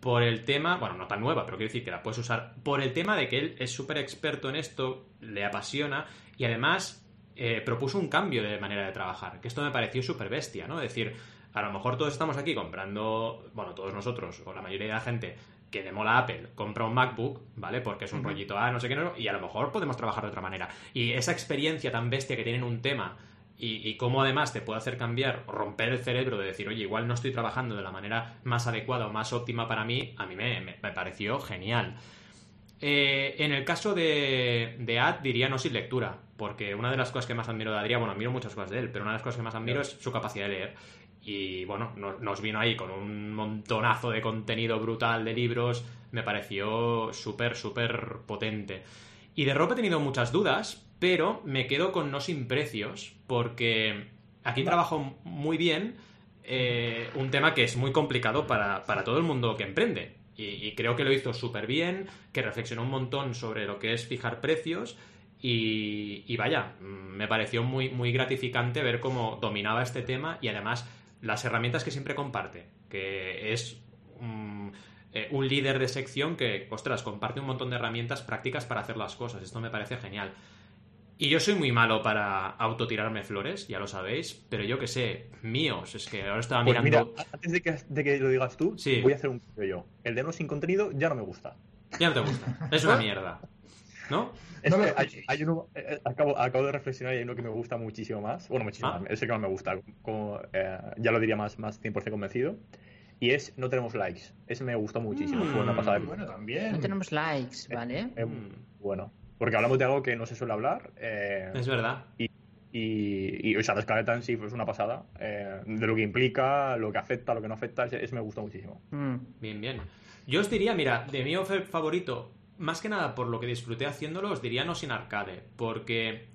Por el tema, bueno, no tan nueva, pero quiero decir que la puedes usar. Por el tema de que él es súper experto en esto, le apasiona y además eh, propuso un cambio de manera de trabajar. Que esto me pareció súper bestia, ¿no? Es decir, a lo mejor todos estamos aquí comprando, bueno, todos nosotros, o la mayoría de la gente que le mola Apple, compra un MacBook, ¿vale? Porque es un rollito, ah, no sé qué, no, y a lo mejor podemos trabajar de otra manera. Y esa experiencia tan bestia que tienen un tema y, y cómo además te puede hacer cambiar o romper el cerebro de decir, oye, igual no estoy trabajando de la manera más adecuada o más óptima para mí, a mí me, me- me pareció genial. Eh, en el caso de, de Ad, diría no sin lectura, porque una de las cosas que más admiro de Adrián, bueno, admiro muchas cosas de él, pero una de las cosas que más admiro es su capacidad de leer. Y bueno, no- nos vino ahí con un montonazo de contenido brutal de libros, me pareció súper, súper potente. Y de ropa he tenido muchas dudas, pero me quedo con no sin precios, porque aquí trabajo muy bien eh, un tema que es muy complicado para, para todo el mundo que emprende. Y, creo que lo hizo súper bien, que reflexionó un montón sobre lo que es fijar precios. Y, y vaya, me pareció muy, muy gratificante ver cómo dominaba este tema y además las herramientas que siempre comparte, que es mm, eh, un líder de sección que, ostras, comparte un montón de herramientas prácticas para hacer las cosas. Esto me parece genial. Y yo soy muy malo para autotirarme flores, ya lo sabéis, pero yo que sé, míos, es que ahora estaba Pues mirando... mira, antes de que, de que lo digas tú, Sí. voy a hacer un yo. El de no sin contenido ya no me gusta. Ya no te gusta, es una mierda. ¿No? Es No que hay, hay uno, eh, eh, acabo, acabo de reflexionar y hay uno que me gusta muchísimo más. Bueno, muchísimo Ah. más. Ese que no me gusta, como, eh, ya lo diría más, más 100% convencido. Y es No tenemos likes. Ese me gustó muchísimo. Mm. Fue una pasada. Bueno, también. No tenemos likes, ¿vale? Eh, Mm. bueno, porque hablamos de algo que no se suele hablar. eh, Es verdad. y, y, o sea, la escaleta en sí es una pasada. eh, de lo que implica, lo que afecta, lo que no afecta. Ese, ese me gusta muchísimo. Mm. Bien, bien. Yo os diría, mira, de mi offer favorito, más que nada por lo que disfruté haciéndolo, os diría no sin arcade, porque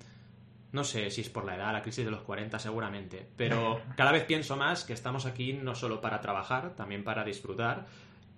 no sé si es por la edad, la crisis de los 40 seguramente, pero cada vez pienso más que estamos aquí no solo para trabajar, también para disfrutar,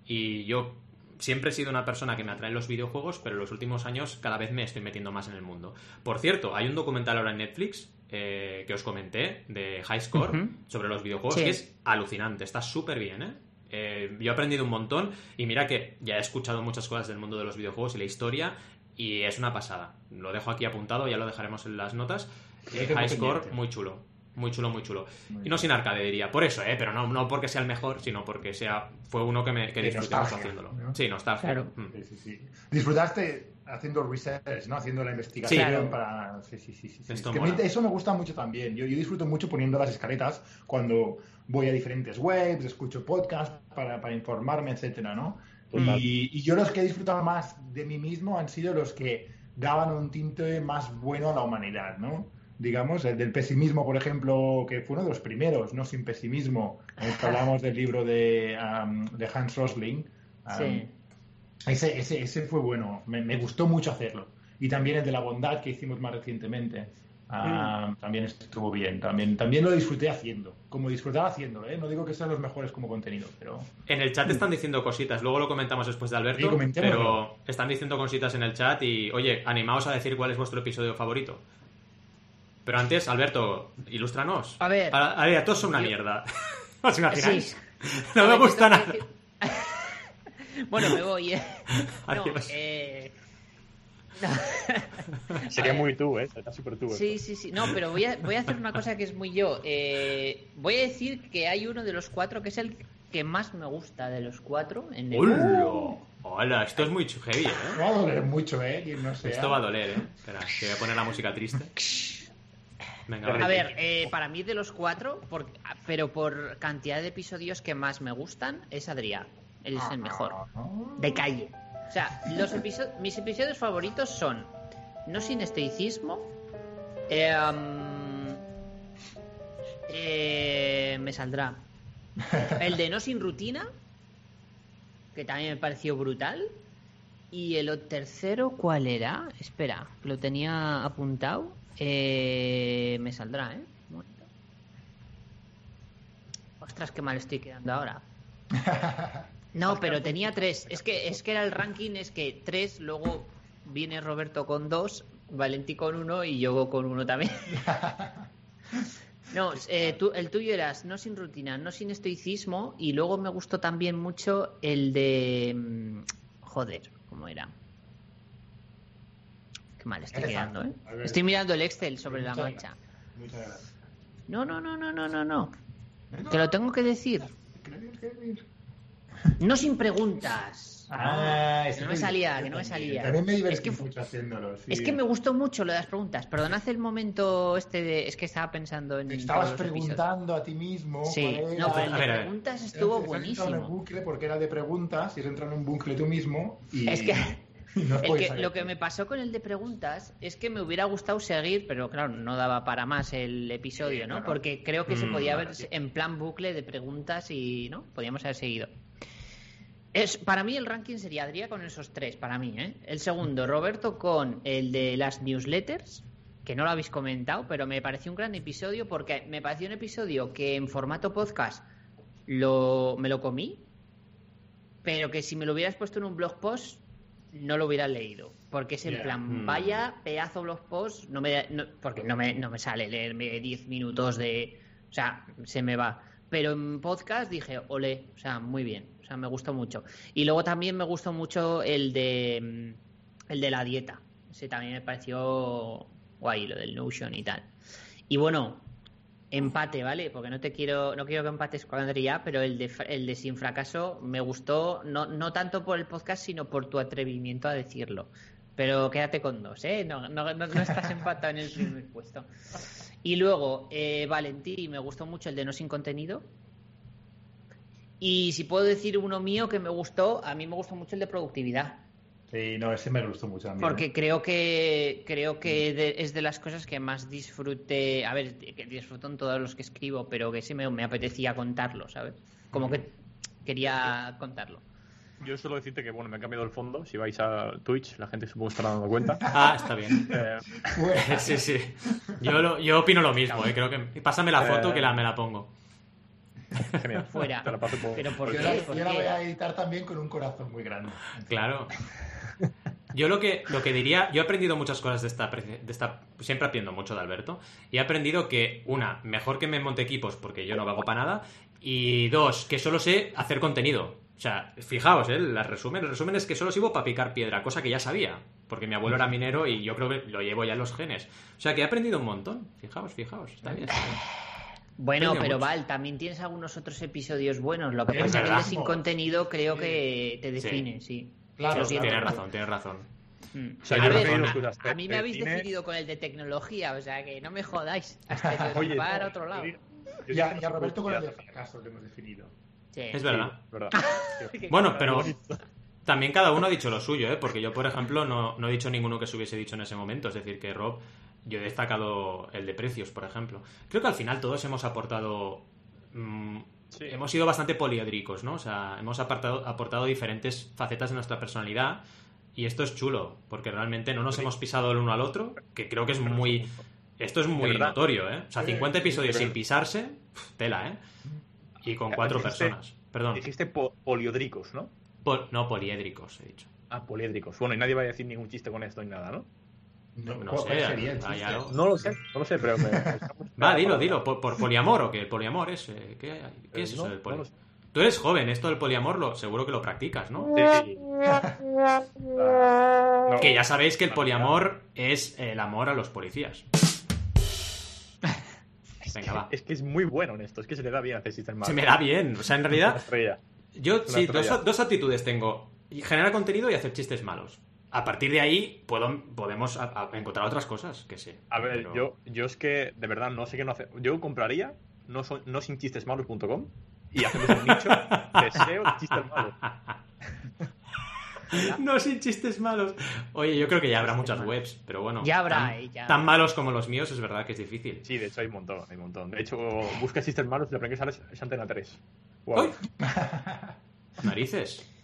y yo siempre he sido una persona que me atrae los videojuegos, pero en los últimos años cada vez me estoy metiendo más en el mundo. Por cierto, hay un documental ahora en Netflix eh, que os comenté de High Score sobre los videojuegos Sí. que es alucinante, está súper bien, ¿eh? Eh, Yo he aprendido un montón y mira que ya he escuchado muchas cosas del mundo de los videojuegos y la historia y es una pasada. Lo dejo aquí apuntado, ya lo dejaremos en las notas. Eh, High Score, pendiente. muy chulo. Muy chulo, muy chulo. Muy y no sin arcade, diría. Por eso, ¿eh? Pero no, no porque sea el mejor, sino porque sea fue uno que, me, que nostalgia, haciéndolo. ¿no? Sí, nostalgia. Claro. Mm. Sí, sí, sí. Disfrutaste haciendo research, ¿no? Haciendo la investigación Sí. Claro. para... Sí, sí, sí. sí, sí. Esto Es que me- eso me gusta mucho también. Yo, yo disfruto mucho poniendo las escaletas cuando voy a diferentes webs, escucho podcasts para, para informarme, etcétera, ¿no? Y, y yo los que he disfrutado más de mí mismo han sido los que daban un tinte más bueno a la humanidad, ¿no? Digamos, el del pesimismo, por ejemplo, que fue uno de los primeros, ¿no? Sin pesimismo. Hablamos del libro de, um, de Hans Rosling. um, Sí. Ese, ese, ese fue bueno, me, me gustó mucho hacerlo. Y también el de la bondad que hicimos más recientemente. Ah, Mm. También estuvo bien, también, también lo disfruté haciendo, como disfrutaba haciéndolo, ¿eh? no digo que sean los mejores como contenido, pero En el chat están diciendo cositas, luego lo comentamos después de Sí, Alberto, comentémoslo. pero están diciendo cositas en el chat y, oye, animaos a decir cuál es vuestro episodio favorito. Pero antes, Alberto, ilústranos. A ver. A, a ver, todos son una mierda. ¿Os imagináis? Sí. No A me ver, gusta nada. decir- bueno, me voy. ¿eh? No, eh... Sería muy tú, ¿eh? Sería súper tú. Sí, sí, sí. No, pero voy a, voy a hacer una cosa que es muy yo. Eh, voy a decir que hay uno de los cuatro que es el que más me gusta de los cuatro. En el... ¡Hola! Hola, esto es muy heavy, ¿eh? va a doler mucho, ¿eh? Quien no sea. Esto va a doler, ¿eh? Espera, que voy a poner la música triste. Venga, A ver, eh, para mí de los cuatro, por- pero por cantidad de episodios que más me gustan, es Adrián. Él es el mejor. De calle. O sea, los episo- mis episodios favoritos son No sin estoicismo. eh, um, eh, me saldrá. El de No sin rutina. Que también me pareció brutal. Y el tercero, ¿cuál era? Espera, lo tenía apuntado. Eh, me saldrá, ¿eh? Un momento. Ostras, qué mal estoy quedando ahora. No, pero tenía tres. Es que, es que era el ranking, es que tres, luego viene Roberto con dos, Valenti con uno y yo con uno también. No, eh, tú- el tuyo eras no sin rutina, no sin estoicismo y luego me gustó también mucho el de... mm, Joder, ¿cómo era? Qué mal estoy quedando, ¿eh? Ver. Estoy mirando el Excel sobre la marcha. Muchas gracias. No, no, no, no, no, no, no. Te lo tengo que decir. No sin preguntas. Ah, que no me salía, que no me salía. También me divertí Es que mucho haciéndolo. sí. Es que me gustó mucho lo de las preguntas. Perdonad el momento este de... Es que estaba pensando en... Te estabas preguntando a ti mismo. Sí, cuál no, pero el A de ver, ver. preguntas estuvo entrado en el buenísimo. bucle porque era de preguntas y has entrado en un bucle tú mismo y, Es que- y no El que- lo que me pasó con el de preguntas es que me hubiera gustado seguir, pero claro, no daba para más el episodio, Sí, ¿no? claro. Porque creo que se Mm, podía claro, ver sí. en plan bucle de preguntas y, ¿no? Podíamos haber seguido. Es, para mí el ranking sería Adrián con esos tres, para mí, ¿eh? El segundo, Roberto con el de las newsletters, que no lo habéis comentado, pero me pareció un gran episodio porque me pareció un episodio que en formato podcast lo, me lo comí, pero que si me lo hubieras puesto en un blog post no lo hubiera leído. Porque es en plan, Mm. vaya pedazo blog post, no me, da- no- porque no me, no me sale leerme 10 minutos de... O sea, se me va. Pero en podcast dije, ole, o sea, muy bien. O sea, me gustó mucho. Y luego también me gustó mucho el de, mm, el de la dieta. Ese también me pareció guay, lo del Notion y tal. Y bueno, empate, ¿vale? Porque no te quiero, no quiero que empates con Andrea, pero el de, el de Sin Fracaso me gustó, no, no tanto por el podcast, sino por tu atrevimiento a decirlo. Pero quédate con dos, ¿eh? No, no, no- no estás empatado en el primer puesto. Y luego, eh, Valentí, me gustó mucho el de No Sin Contenido. Y si puedo decir uno mío que me gustó, a mí me gustó mucho el de productividad. Sí, no, ese me gustó mucho a mí. Porque creo que creo que de- es de las cosas que más disfruté. A ver, que disfruto en todos los que escribo, pero que sí me, me apetecía contarlo, ¿sabes? Como que quería contarlo. Yo suelo decirte que, bueno, me he cambiado el fondo. Si vais a Twitch, la gente supongo que estará dando cuenta. Ah, está bien. Eh, Sí, sí. Yo, lo- yo opino lo mismo, ¿eh? Creo que... Pásame la foto que la, me la pongo. genial. Fuera. Te la paso por- Pero ¿por yo qué? la, voy a editar también con un corazón muy grande. Claro. Yo lo que, lo que diría, yo he aprendido muchas cosas de esta, de esta, siempre aprendo mucho de Alberto, y he aprendido que, una, mejor que me monte equipos porque yo no vago para nada, y dos, que solo sé hacer contenido. O sea, fijaos, ¿eh? El resumen, el resumen es que solo sirvo para picar piedra, cosa que ya sabía, porque mi abuelo era minero y yo creo que lo llevo ya en los genes. O sea, que he aprendido un montón. Fijaos, fijaos, está bien. está bien. Bueno, pero mucho. Val, también tienes algunos otros episodios buenos. Lo que pasa es que sin contenido creo Sí. que te define, sí. Claro, siento. Tienes claro. razón, tienes razón. Mm. O sea, a, ver, mí me habéis cine. definido con el de tecnología, o sea que no me jodáis. Hasta que Oye, va a no, otro lado. yo digo- yo Y a, digo y a Roberto con el de fracaso lo hemos definido. Sí. Es verdad. Sí, verdad. Bueno, pero también cada uno ha dicho lo suyo, ¿eh? Porque yo, por ejemplo, no, no he dicho ninguno que se hubiese dicho en ese momento. Es decir, que Rob, yo he destacado el de precios, por ejemplo. Creo que al final todos hemos aportado mm, hemos sido bastante poliédricos, ¿no? O sea, hemos apartado, aportado diferentes facetas de nuestra personalidad y esto es chulo, porque realmente no nos hemos pisado el uno al otro, que creo que es muy... Esto es muy notorio, ¿eh? O sea, 50 episodios sin pisarse, tela, ¿eh? Y con cuatro personas. Perdón. Dijiste poliodricos, ¿no? no, poliédricos, he dicho. Ah, poliédricos. Bueno, y nadie va a decir ningún chiste con esto ni nada, ¿no? No, no sé, no lo sé, no lo sé, pero... Va, dilo, dilo, ¿por, poliamor o qué? ¿El poliamor es? Eh, ¿Qué, qué es eh, eso del poliamor? Tú eres joven, esto del poliamor lo, seguro que lo practicas, ¿no? Sí, Que ya sabéis que el poliamor es el amor a los policías. Venga, va. Es que es muy bueno en esto, es que se le da bien hacer chistes Se me da bien, o sea, en realidad... Yo sí, dos, dos actitudes tengo. Generar contenido y hacer chistes malos a partir de ahí puedo, podemos encontrar otras cosas que sé. A ver, yo, yo es que de verdad no sé qué no hacer. Yo compraría no, no sin chistes malos.com y hacemos un nicho de SEO chistes malos. no sin chistes malos. Oye, yo creo que ya habrá muchas webs, pero bueno. Ya habrá, tan, eh, tan, malos como los míos es verdad que es difícil. Sí, de hecho hay un montón, hay un montón. De hecho, busca chistes malos y la primera que sale es Antena 3. Narices.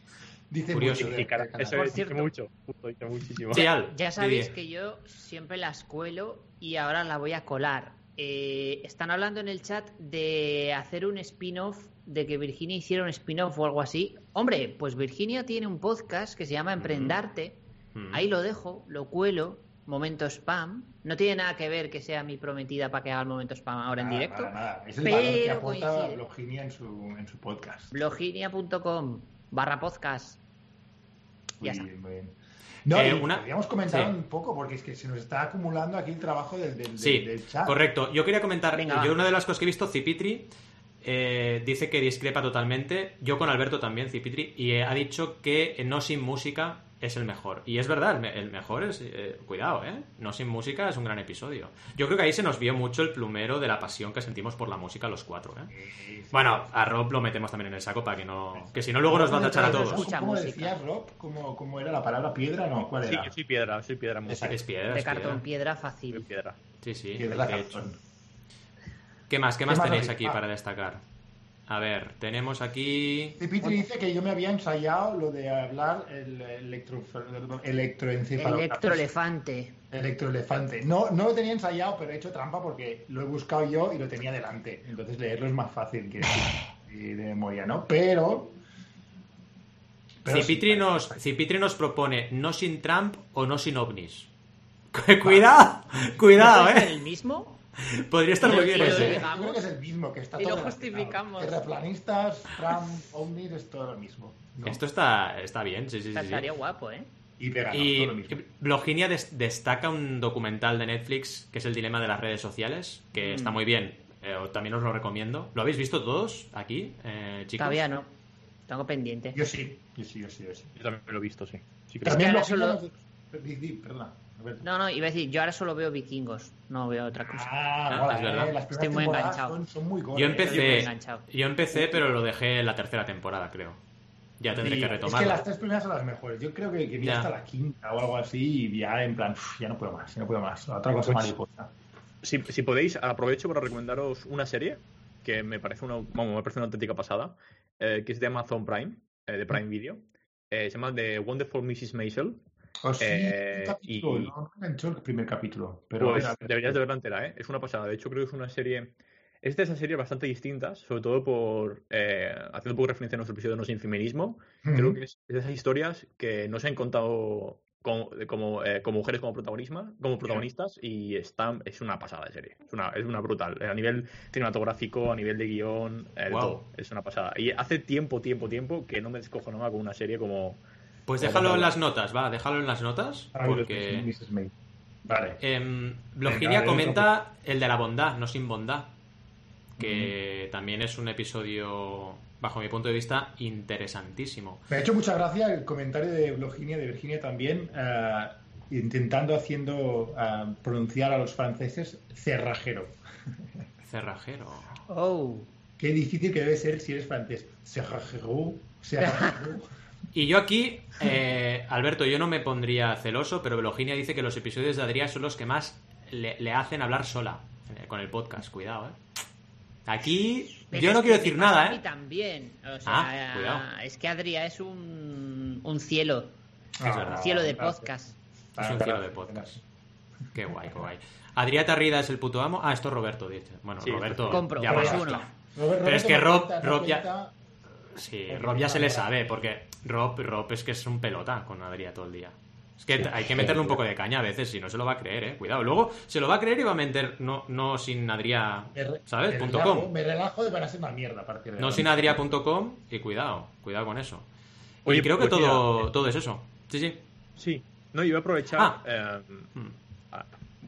Dice Curioso. Mucho, eso es, dice mucho. Dice muchísimo. ya sabéis que yo siempre las cuelo y ahora la voy a colar. Eh, están hablando en el chat de hacer un spin-off, de que Virginia hiciera un spin-off o algo así. Hombre, pues Virginia tiene un podcast que se llama Emprendarte. Ahí lo dejo, lo cuelo, momento spam. No tiene nada que ver que sea mi prometida para que haga el momento spam ahora en directo. Nada, Es el valor que aporta Bloginia en su, en su podcast. Bloginia.com barra podcast. Ya está. No, eh, podríamos comentar un poco, porque es que se nos está acumulando aquí el trabajo del, del, sí, chat. Correcto. Yo quería comentar, yo una de las cosas que he visto, Cipitri, eh, dice que discrepa totalmente. Yo con Alberto también, Cipitri, y ha dicho que no sin música es el mejor. Y es verdad, el, mejor es. Eh, cuidado, ¿eh? No sin música es un gran episodio. Yo creo que ahí se nos vio mucho el plumero de la pasión que sentimos por la música los cuatro, ¿eh? Bueno, a Rob lo metemos también en el saco para que no. Que si no, luego nos va a tachar a todos. ¿Cómo decías, Rob? ¿Cómo, era la palabra piedra? No, ¿cuál era? Sí, soy piedra, soy piedra. Es, piedra. De cartón, piedra, fácil. Piedra. Sí, sí. Piedra, ¿Qué más? ¿Qué más tenéis aquí para destacar? A ver, tenemos aquí. Pitri dice que yo me había ensayado lo de hablar el electro, electroencefalograma. Electroelefante. Electroelefante. No, no lo tenía ensayado, pero he hecho trampa porque lo he buscado yo y lo tenía delante. Entonces leerlo es más fácil que de memoria, ¿no? Pero. Cipitri, nos, Cipitri nos propone no sin Trump o no sin ovnis. cuidado, cuidado, ¿eh? el mismo? Podría estar muy bien ese. Yo creo que es el mismo, que está y lo justificamos. Terraplanistas, Trump, ovnis, es todo lo mismo. Esto está, está bien, sí, sí, sí. Estaría guapo, ¿eh? Y, vegano, y Bloginia destaca un documental de Netflix que es El dilema de las redes sociales, que está mm. muy bien. Eh, también os lo recomiendo. ¿Lo habéis visto todos aquí, eh, chicos? Todavía no. Tengo pendiente. Yo sí, yo sí, yo sí. Yo, sí. yo también lo he visto, sí. sí también lo solo... Perdona. No, no, iba a decir, yo ahora solo veo vikingos, no veo otra cosa. Ah, ah es verdad. Estoy muy enganchado. Son, muy yo empecé, yo empecé, pero lo dejé en la tercera temporada, creo. Ya tendré que retomar. Es que las tres primeras son las mejores. Yo creo que, que hasta la quinta o algo así y ya en plan, ya no puedo más, ya no puedo más. Otra cosa pues, mariposa. Si, si podéis, aprovecho para recomendaros una serie que me parece una, me parece una auténtica pasada, eh, que es de Amazon Prime, eh, de Prime Video. Eh, se llama The Wonderful Mrs. Maisel. Oh, sí, eh, capítulo, y... no enganchó el primer capítulo. Pero pues deberías de verla entera, ¿eh? Es una pasada. De hecho, creo que es una serie. Es de esas series bastante distintas, sobre todo por. Eh, haciendo un poco referencia a nuestro episodio de No sin feminismo. Creo que es, de esas historias que no se han contado como, como, eh, mujeres como, como protagonistas y están, es una pasada de serie. Es una, es una brutal. A nivel cinematográfico, a nivel de guion, todo. Es una pasada. Y hace tiempo, tiempo, tiempo que no me descojo nada con una serie como pues déjalo en las notas, va, déjalo en las notas. Ah, porque. Vale. Eh, comenta el de la bondad, no sin bondad. Que también es un episodio, bajo mi punto de vista, interesantísimo. Me ha hecho mucha gracia el comentario de Bloginia, de Virginia también, eh, intentando haciendo eh, pronunciar a los franceses cerrajero. Cerrajero. Oh. Qué difícil que debe ser si eres francés. Cerrajero. Cerrajero. Y yo aquí, eh, Alberto, yo no me pondría celoso, pero Veloginia dice que los episodios de Adrián son los que más le, hacen hablar sola eh, con el podcast. Cuidado, ¿eh? Aquí Pero yo no quiero decir nada, a mí ¿eh? también. O Ah, sea, cuidado. es que Adria es un, un cielo. Es verdad. Un cielo de podcast. Es un cielo de podcast. Qué guay, qué guay. Adrià Tarrida es el puto amo. Ah, esto es Roberto, dice. Bueno, Sí, Roberto. Compro, ya. Robert- Pero es que Roberto Rob- Rob ya-. Sí, Rob ya se le sabe, porque Rob, Rob es que es un pelota con Adrià todo el día. Es que hay que meterle un poco de caña a veces, si no se lo va a creer, eh. Cuidado. Luego se lo va a creer y va a meter no, no sin re- ¿sabes? me relajo- com. Me relajo de van a ser una mierda a partir de No ahora. sin adria.com y cuidado, cuidado con eso. Oye, y creo que pues todo, mira, todo es eso. Sí, sí. Sí. No, yo voy a aprovechar. Ah. eh, ah,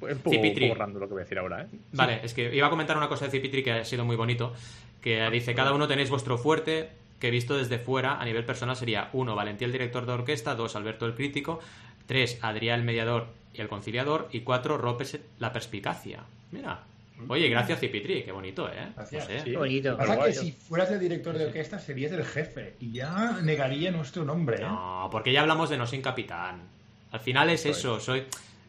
es un poco, Cipitri. un poco random lo que voy a decir ahora, ¿eh? Vale, es que iba a comentar una cosa de Cipitri que ha sido muy bonito, que dice, cada uno tenéis vuestro fuerte, que visto desde fuera, a nivel personal sería uno, Valentía el director de orquesta, dos, Alberto el crítico, tres, Adrián el mediador y el conciliador, y cuatro, Ropes la perspicacia. Mira. Oye, gracias Cipitri, qué bonito, ¿eh? No Gracias. sé. Sí. Qué bonito. Pasa que si fueras el director de orquesta serías el jefe y ya negaría nuestro nombre. ¿eh? No, porque ya hablamos de no sin capitán. Al final es eso, soy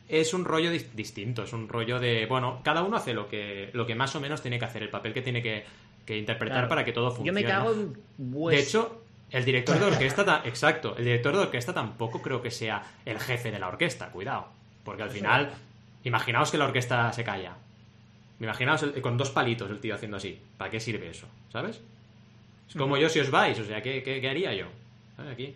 es un rollo dis- distinto, es un rollo de, bueno, cada uno hace lo que lo que más o menos tiene que hacer, el papel que tiene que, que interpretar Claro. para que todo funcione. Yo me cago en De hecho, el director de orquesta, ta- exacto, el director de orquesta tampoco creo que sea el jefe de la orquesta, cuidado, porque al final, imaginaos que la orquesta se calla. Imaginaos el- con dos palitos el tío haciendo así. ¿Para qué sirve eso? ¿Sabes? Es como yo si os vais, o sea, ¿qué, qué, qué haría yo? ¿Sabes? Aquí.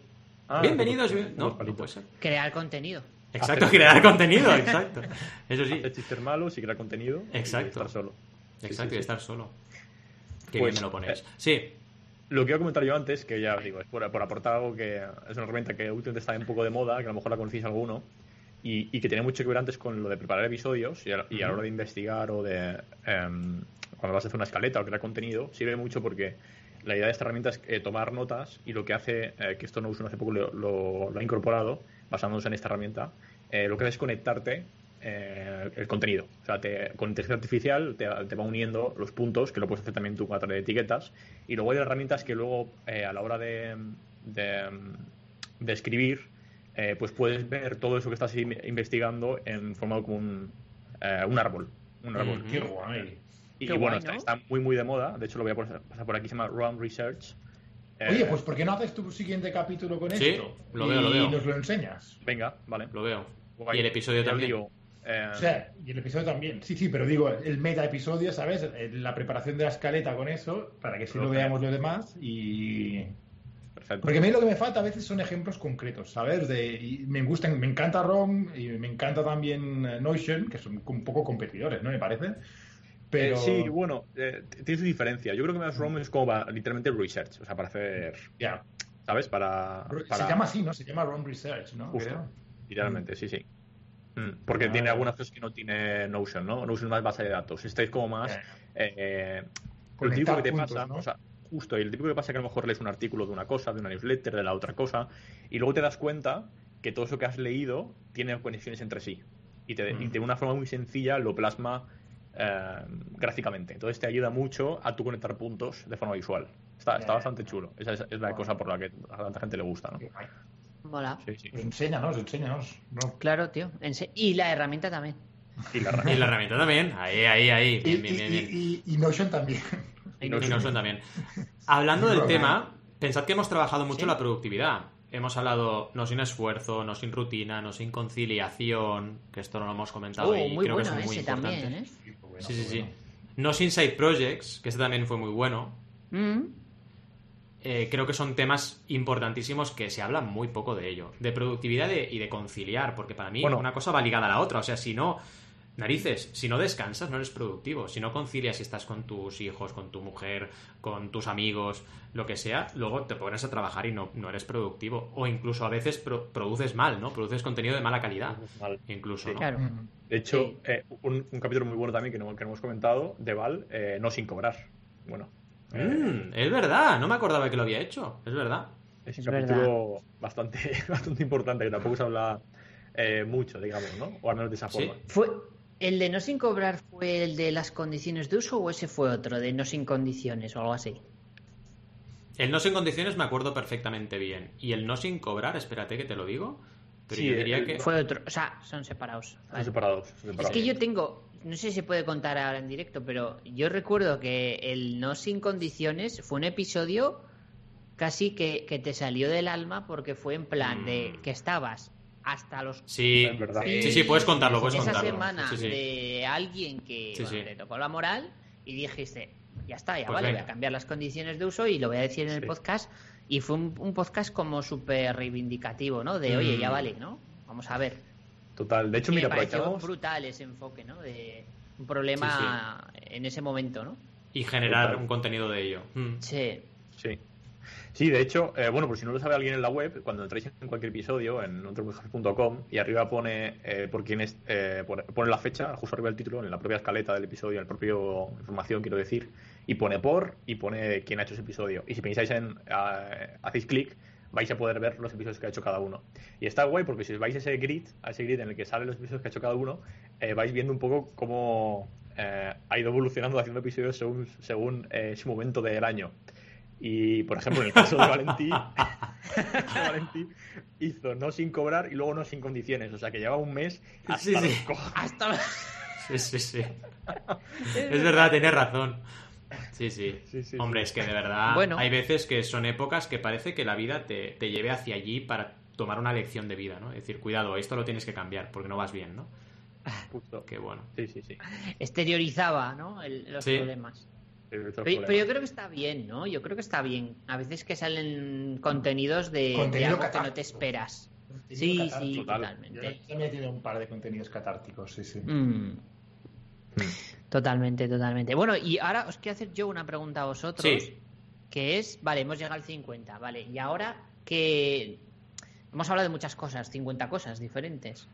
Ah, Bienvenidos. bien- No, no puede ser. crear contenido. Exacto, Hacer- crear contenido, exacto. Eso sí, Hacer chistes malos y crear contenido. y Exacto. estar solo. Exacto, sí, y sí. estar solo. Qué Pues, bien me lo ponéis. eh, Sí, Lo que iba a comentar yo antes, que ya digo, es por, por aportar algo que es una herramienta que últimamente está un poco de moda, que a lo mejor la conocéis alguno, y, y que tiene mucho que ver antes con lo de preparar episodios y a, y a la hora de investigar o de. em, cuando vas a hacer una escaleta o crear contenido, sirve mucho porque la idea de esta herramienta es eh, tomar notas y lo que hace, eh, que esto no uso hace poco, lo, lo- lo ha incorporado, basándose en esta herramienta, eh, lo que hace es conectarte eh, el contenido. O sea, te- con inteligencia artificial te, te va uniendo los puntos, que lo puedes hacer también tú con a través de etiquetas. Y luego hay herramientas que luego, eh, a la hora de, de, de escribir, eh, pues puedes ver todo eso que estás in- investigando en formado como un, eh, un árbol. Un árbol. Ujú. Qué guay. Y, Qué y bueno, guay, está, ¿no? está muy, muy de moda. De hecho, lo voy a pasar por aquí. Se llama Run Research. Eh, Oye, pues ¿por qué no haces tu siguiente capítulo con Sí, esto? lo y veo, lo veo. nos lo enseñas. Venga, vale. lo veo. Guay. Y el episodio Ya también. digo, eh, O sea, y el episodio también. Sí, sí, pero digo, el meta episodio, ¿sabes? Eh, La preparación de la escaleta con eso, para que sí lo Ok. veamos los demás y... perfecto. Porque a mí lo que me falta a veces son ejemplos concretos, ¿sabes? De, y me gustan, me encanta ROM y me encanta también eh, Notion, que son un poco competidores, ¿no? Me parece. Pero... Eh, sí, bueno, eh, tiene su diferencia. Yo creo que más ROM es como para, literalmente research, o sea, para hacer, Ya. ¿sabes? Para, para- Se llama así, ¿no? Se llama ROM Research, ¿no? Justo. Creo. literalmente, sí, sí. Mm, Porque Ah, tiene algunas cosas que no tiene Notion, ¿no? Notion es más base de datos. Este es como más eh, lo típico Conectar que te puntos, pasa, ¿no? o sea, justo, y el típico que pasa es que a lo mejor lees un artículo de una cosa, de una newsletter, de la otra cosa, y luego te das cuenta que todo eso que has leído tiene conexiones entre sí. Y, te, Mm. y de una forma muy sencilla lo plasma eh, gráficamente. Entonces te ayuda mucho a tú conectar puntos de forma visual. Está, está bastante chulo. Esa es, es la cosa por la que a tanta gente le gusta, ¿no? Mola. Sí, sí. Pues enséñanos, enséñanos. No. Claro, tío. Y la herramienta también. Y la Y la herramienta también. Ahí, ahí, ahí. Y, Bien, bien, y- bien, bien. y- y- y Notion también. Y no- Y Notion también. Hablando del tema, pensad que hemos trabajado mucho Sí. la productividad. Hemos hablado no sin esfuerzo, no sin rutina, no sin conciliación, que esto no lo hemos comentado Oh, y muy creo que bueno es muy ese importante. también, ¿eh? Sí, sí, sí. No sin side projects, que este también fue muy bueno. Mm. Eh, creo que son temas importantísimos que se habla muy poco de ello. De productividad de- y de conciliar, porque para mí Bueno. una cosa va ligada a la otra. O sea, si no, narices, si no descansas, no eres productivo. Si no concilias si estás con tus hijos, con tu mujer, con tus amigos, lo que sea, luego te pones a trabajar y no, no eres productivo. O incluso a veces pro- produces mal, ¿no? Produces contenido de mala calidad. Mal. Incluso, Sí. ¿no? Claro. De hecho, Sí. eh, un, un capítulo muy bueno también que no, que no hemos comentado, de Val, eh, no sin cobrar. Bueno, Mm, es verdad, no me acordaba que lo había hecho. Es verdad. es un es capítulo bastante, bastante importante que tampoco se habla eh, mucho, digamos, ¿no? O al menos de esa Sí. forma. ¿Fue el de no sin cobrar fue el de las condiciones de uso o ese fue otro de no sin condiciones o algo así? El no sin condiciones me acuerdo perfectamente bien. Y el no sin cobrar, espérate que te lo digo. Pero Sí, yo diría el- que. Fue otro, o sea, son separados. Son Vale. separados. son Es separados. que yo tengo, no sé si se puede contar ahora en directo, pero yo recuerdo que el No Sin Condiciones fue un episodio casi que, que te salió del alma porque fue en plan de Mm. que estabas hasta los Sí, Es verdad. sí, sí, puedes contarlo, puedes esa contarlo. semana Sí, sí. de alguien que Sí, bueno, sí. le tocó la moral y dijiste, ya está, ya Pues vale, venga. voy a cambiar las condiciones de uso y lo voy a decir en el podcast. Y fue un, un podcast como súper reivindicativo, ¿no? De, oye, ya Mm. vale, ¿no? Vamos a ver. Total. De hecho, mira, me aprovechamos. brutal ese enfoque, ¿no? De un problema en ese momento, ¿no? Y generar Total. un contenido de ello. Mm. Sí. Sí. Sí, de hecho, eh, bueno, por si no lo sabe alguien en la web, cuando entráis en cualquier episodio, en otropodcast.com, y arriba pone eh, por quién es, eh, pone, pone la fecha, justo arriba del título, en la propia escaleta del episodio, en la propia información, quiero decir, y pone por, y pone quién ha hecho ese episodio. Y si pensáis en, eh, hacéis clic, vais a poder ver los episodios que ha hecho cada uno. Y está guay porque si os vais a ese grid, a ese grid en el que salen los episodios que ha hecho cada uno, eh, vais viendo un poco cómo eh, ha ido evolucionando haciendo episodios según, según eh, su momento del año. Y, por ejemplo, en el caso de Valentí, Valentí hizo no sin cobrar y luego no sin condiciones. O sea, que lleva un mes hasta Sí, sí. los co- Hasta Sí, sí, sí. Es verdad, tienes razón. Sí, sí. Sí, sí, Hombre, es que de verdad Bueno. hay veces que son épocas que parece que la vida te, te lleve hacia allí para tomar una lección de vida, ¿no? Es decir, cuidado, esto lo tienes que cambiar porque no vas bien, ¿no? Justo. Qué bueno. Sí, sí, sí. exteriorizaba, ¿no? El- los Sí. problemas. Pero, yo creo que está bien, ¿no? Yo creo que está bien. A veces que salen contenidos de, algo que no te esperas. Sí, catártico. sí, Total. Yo totalmente. también he tenido un par de contenidos catárticos, sí, sí. Mm. Totalmente, totalmente. Bueno, y ahora os quiero hacer yo una pregunta a vosotros. Sí. Que es, vale, hemos llegado al 50, vale. Y ahora que hemos hablado de muchas cosas, 50 cosas diferentes.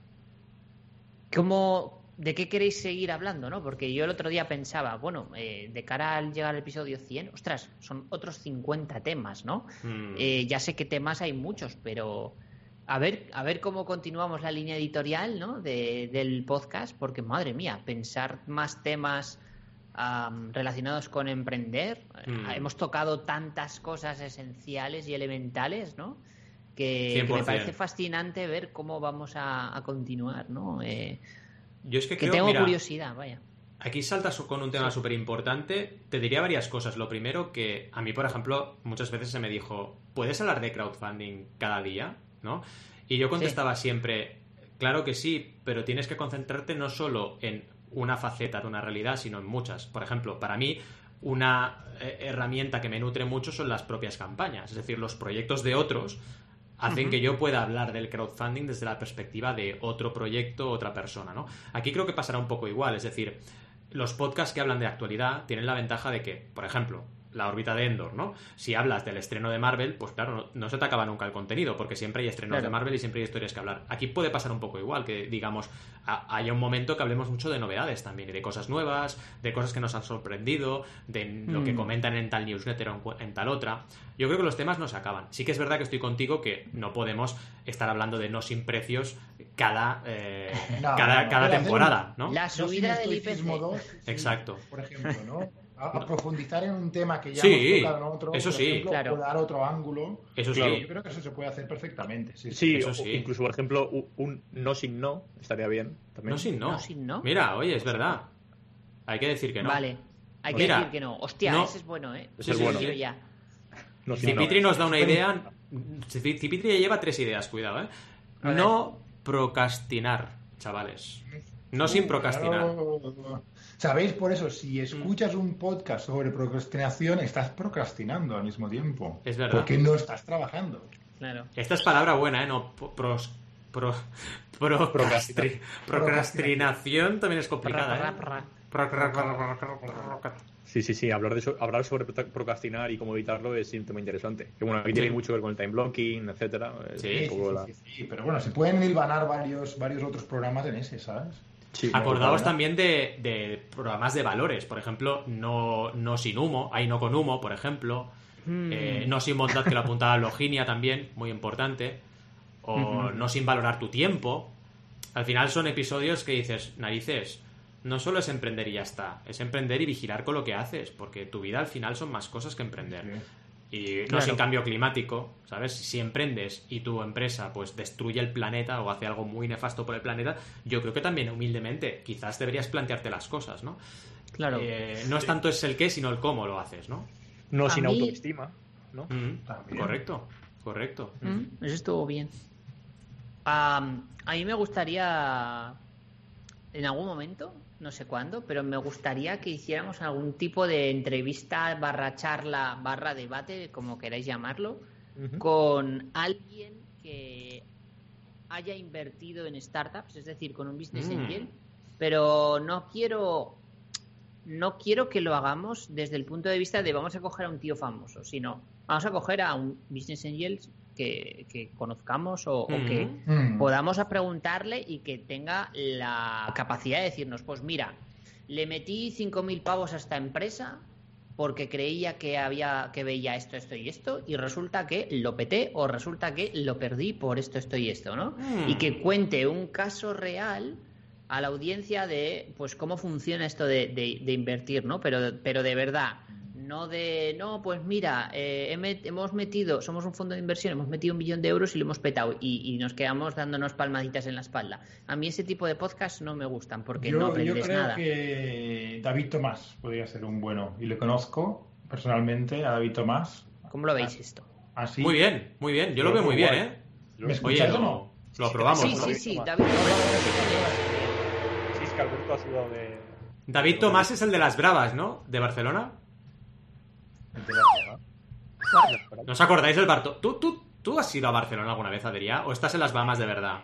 ¿Cómo, ¿De qué queréis seguir hablando, no? Porque yo el otro día pensaba, bueno, eh, de cara al llegar al episodio 100, ostras, son otros 50 temas, ¿no? Mm. Eh, ya sé que temas hay muchos, pero a ver, a ver cómo continuamos la línea editorial ¿no? de- del podcast, porque madre mía, pensar más temas am, relacionados con emprender. Mm. Eh, Hemos tocado tantas cosas esenciales y elementales, ¿no? Que, que me 100%. parece fascinante ver cómo vamos a, a continuar, ¿no? Eh, Yo es que que creo, tengo mira, curiosidad, vaya. Aquí saltas con un tema súper importante. Te diría varias cosas. Lo primero, que a mí, por ejemplo, muchas veces se me dijo, ¿puedes hablar de crowdfunding cada día? ¿No? Y yo contestaba siempre, claro que sí, pero tienes que concentrarte no solo en una faceta de una realidad, sino en muchas. Por ejemplo, para mí, una eh, herramienta que me nutre mucho son las propias campañas. Es decir, los proyectos de otros hacen que yo pueda hablar del crowdfunding desde la perspectiva de otro proyecto, otra persona, ¿no? Aquí creo que pasará un poco igual, es decir, los podcasts que hablan de actualidad tienen la ventaja de que, por ejemplo, la órbita de Endor, ¿no? Si hablas del estreno de Marvel, pues claro, no, no se te acaba nunca el contenido, porque siempre hay estrenos Claro. de Marvel y siempre hay historias que hablar. Aquí puede pasar un poco igual, que digamos, a- haya un momento que hablemos mucho de novedades también, y de cosas nuevas, de cosas que nos han sorprendido, de lo que Mm. comentan en tal newsletter o en cu- en tal otra. Yo creo que los temas no se acaban. Sí que es verdad que estoy contigo que no podemos estar hablando de no sin precios cada, eh, No, cada, no, cada pero temporada, ¿no? La subida del IPC. dos, sí, Exacto. Por ejemplo, ¿no? A, a profundizar en un tema que ya Sí, hemos tocado en otro, eso por sí. ejemplo, Claro. o dar otro ángulo. Eso Claro. sí. Yo creo que eso se puede hacer perfectamente. Sí, Sí, Eso o- sí. incluso, por ejemplo, un no sin no estaría bien. También. No sin no. No sin no. Mira, oye, es verdad. Hay que decir que no. Vale. Hay que Mira, decir que no. Hostia, no. ese es bueno, ¿eh? Es el bueno. Yo ya. No. Cipitri nos da una idea. Cipitri ya lleva tres ideas, cuidado, ¿eh? No procrastinar, chavales. No sin procrastinar. ¿Sabéis? Por eso, si Mm. escuchas un podcast sobre procrastinación, estás procrastinando al mismo tiempo. Es verdad. Porque no estás trabajando. Claro. Esta es palabra buena, ¿eh? No, pro- pros- pro- pro- procrastri- procrastinación también es complicada, ¿eh? Sí, sí, sí. Hablar, de eso, hablar sobre pro- procrastinar y cómo evitarlo es un tema interesante. Que bueno, aquí tiene Sí. mucho que ver con el time blocking, etcétera. Es Sí, un Sí, poco sí, la- sí, sí, Pero bueno, se pueden hilvanar varios, varios otros programas en ese, ¿sabes? Sí, Acordaos también de, de programas de valores, por ejemplo, no, no sin humo, hay no con humo, por ejemplo, Mm. Eh, no sin bondad, que lo apuntaba Loginia también, muy importante, o no sin valorar tu tiempo. Al final son episodios que dices, narices, no solo es emprender y ya está, es emprender y vigilar con lo que haces, porque tu vida al final son más cosas que emprender. Y no Claro. sin cambio climático, ¿sabes? Si emprendes y tu empresa pues destruye el planeta o hace algo muy nefasto por el planeta, yo creo que también humildemente quizás deberías plantearte las cosas, ¿no? Claro. Eh, no es tanto es el qué, sino el cómo lo haces, ¿no? No A sin mí- autoestima, ¿no? Mm, correcto, correcto. Mm, Eso estuvo bien. A mí me gustaría, en algún momento, no sé cuándo, pero me gustaría que hiciéramos algún tipo de entrevista barra charla barra debate, como queráis llamarlo, con alguien que haya invertido en startups, es decir, con un business Mm. angel, pero no quiero no quiero que lo hagamos desde el punto de vista de vamos a coger a un tío famoso, sino vamos a coger a un business angel que, que conozcamos o, o que Mm. Podamos a preguntarle y que tenga la capacidad de decirnos, pues mira, le metí 5.000 pavos a esta empresa porque creía que había que veía esto, esto y esto y resulta que lo peté o resulta que lo perdí por esto, esto y esto, ¿no? Mm. Y que cuente un caso real a la audiencia de pues cómo funciona esto de, de- de invertir, ¿no? Pero, pero de verdad, no de, no, pues mira, eh, hemos metido, somos un fondo de inversión, hemos metido un millón de euros y lo hemos petado y, y nos quedamos dándonos palmaditas en la espalda. A mí ese tipo de podcast no me gustan porque yo, no yo aprendes creo nada. que David Tomás podría ser un bueno. Y le conozco personalmente a David Tomás. ¿Cómo lo veis esto? Así. Muy bien, muy bien. Yo lo veo muy bien, guay. ¿eh? ¿Me Oye, o no? lo aprobamos. Sí, ¿no? sí, David sí, Tomás. David. Sí, es que Alberto ha de... David Tomás es el de las Bravas, ¿no? De Barcelona. ¿No os acordáis del Barto? ¿Tú, tú, ¿Tú has ido a Barcelona alguna vez, Adrián? ¿O estás en las Bahamas de verdad?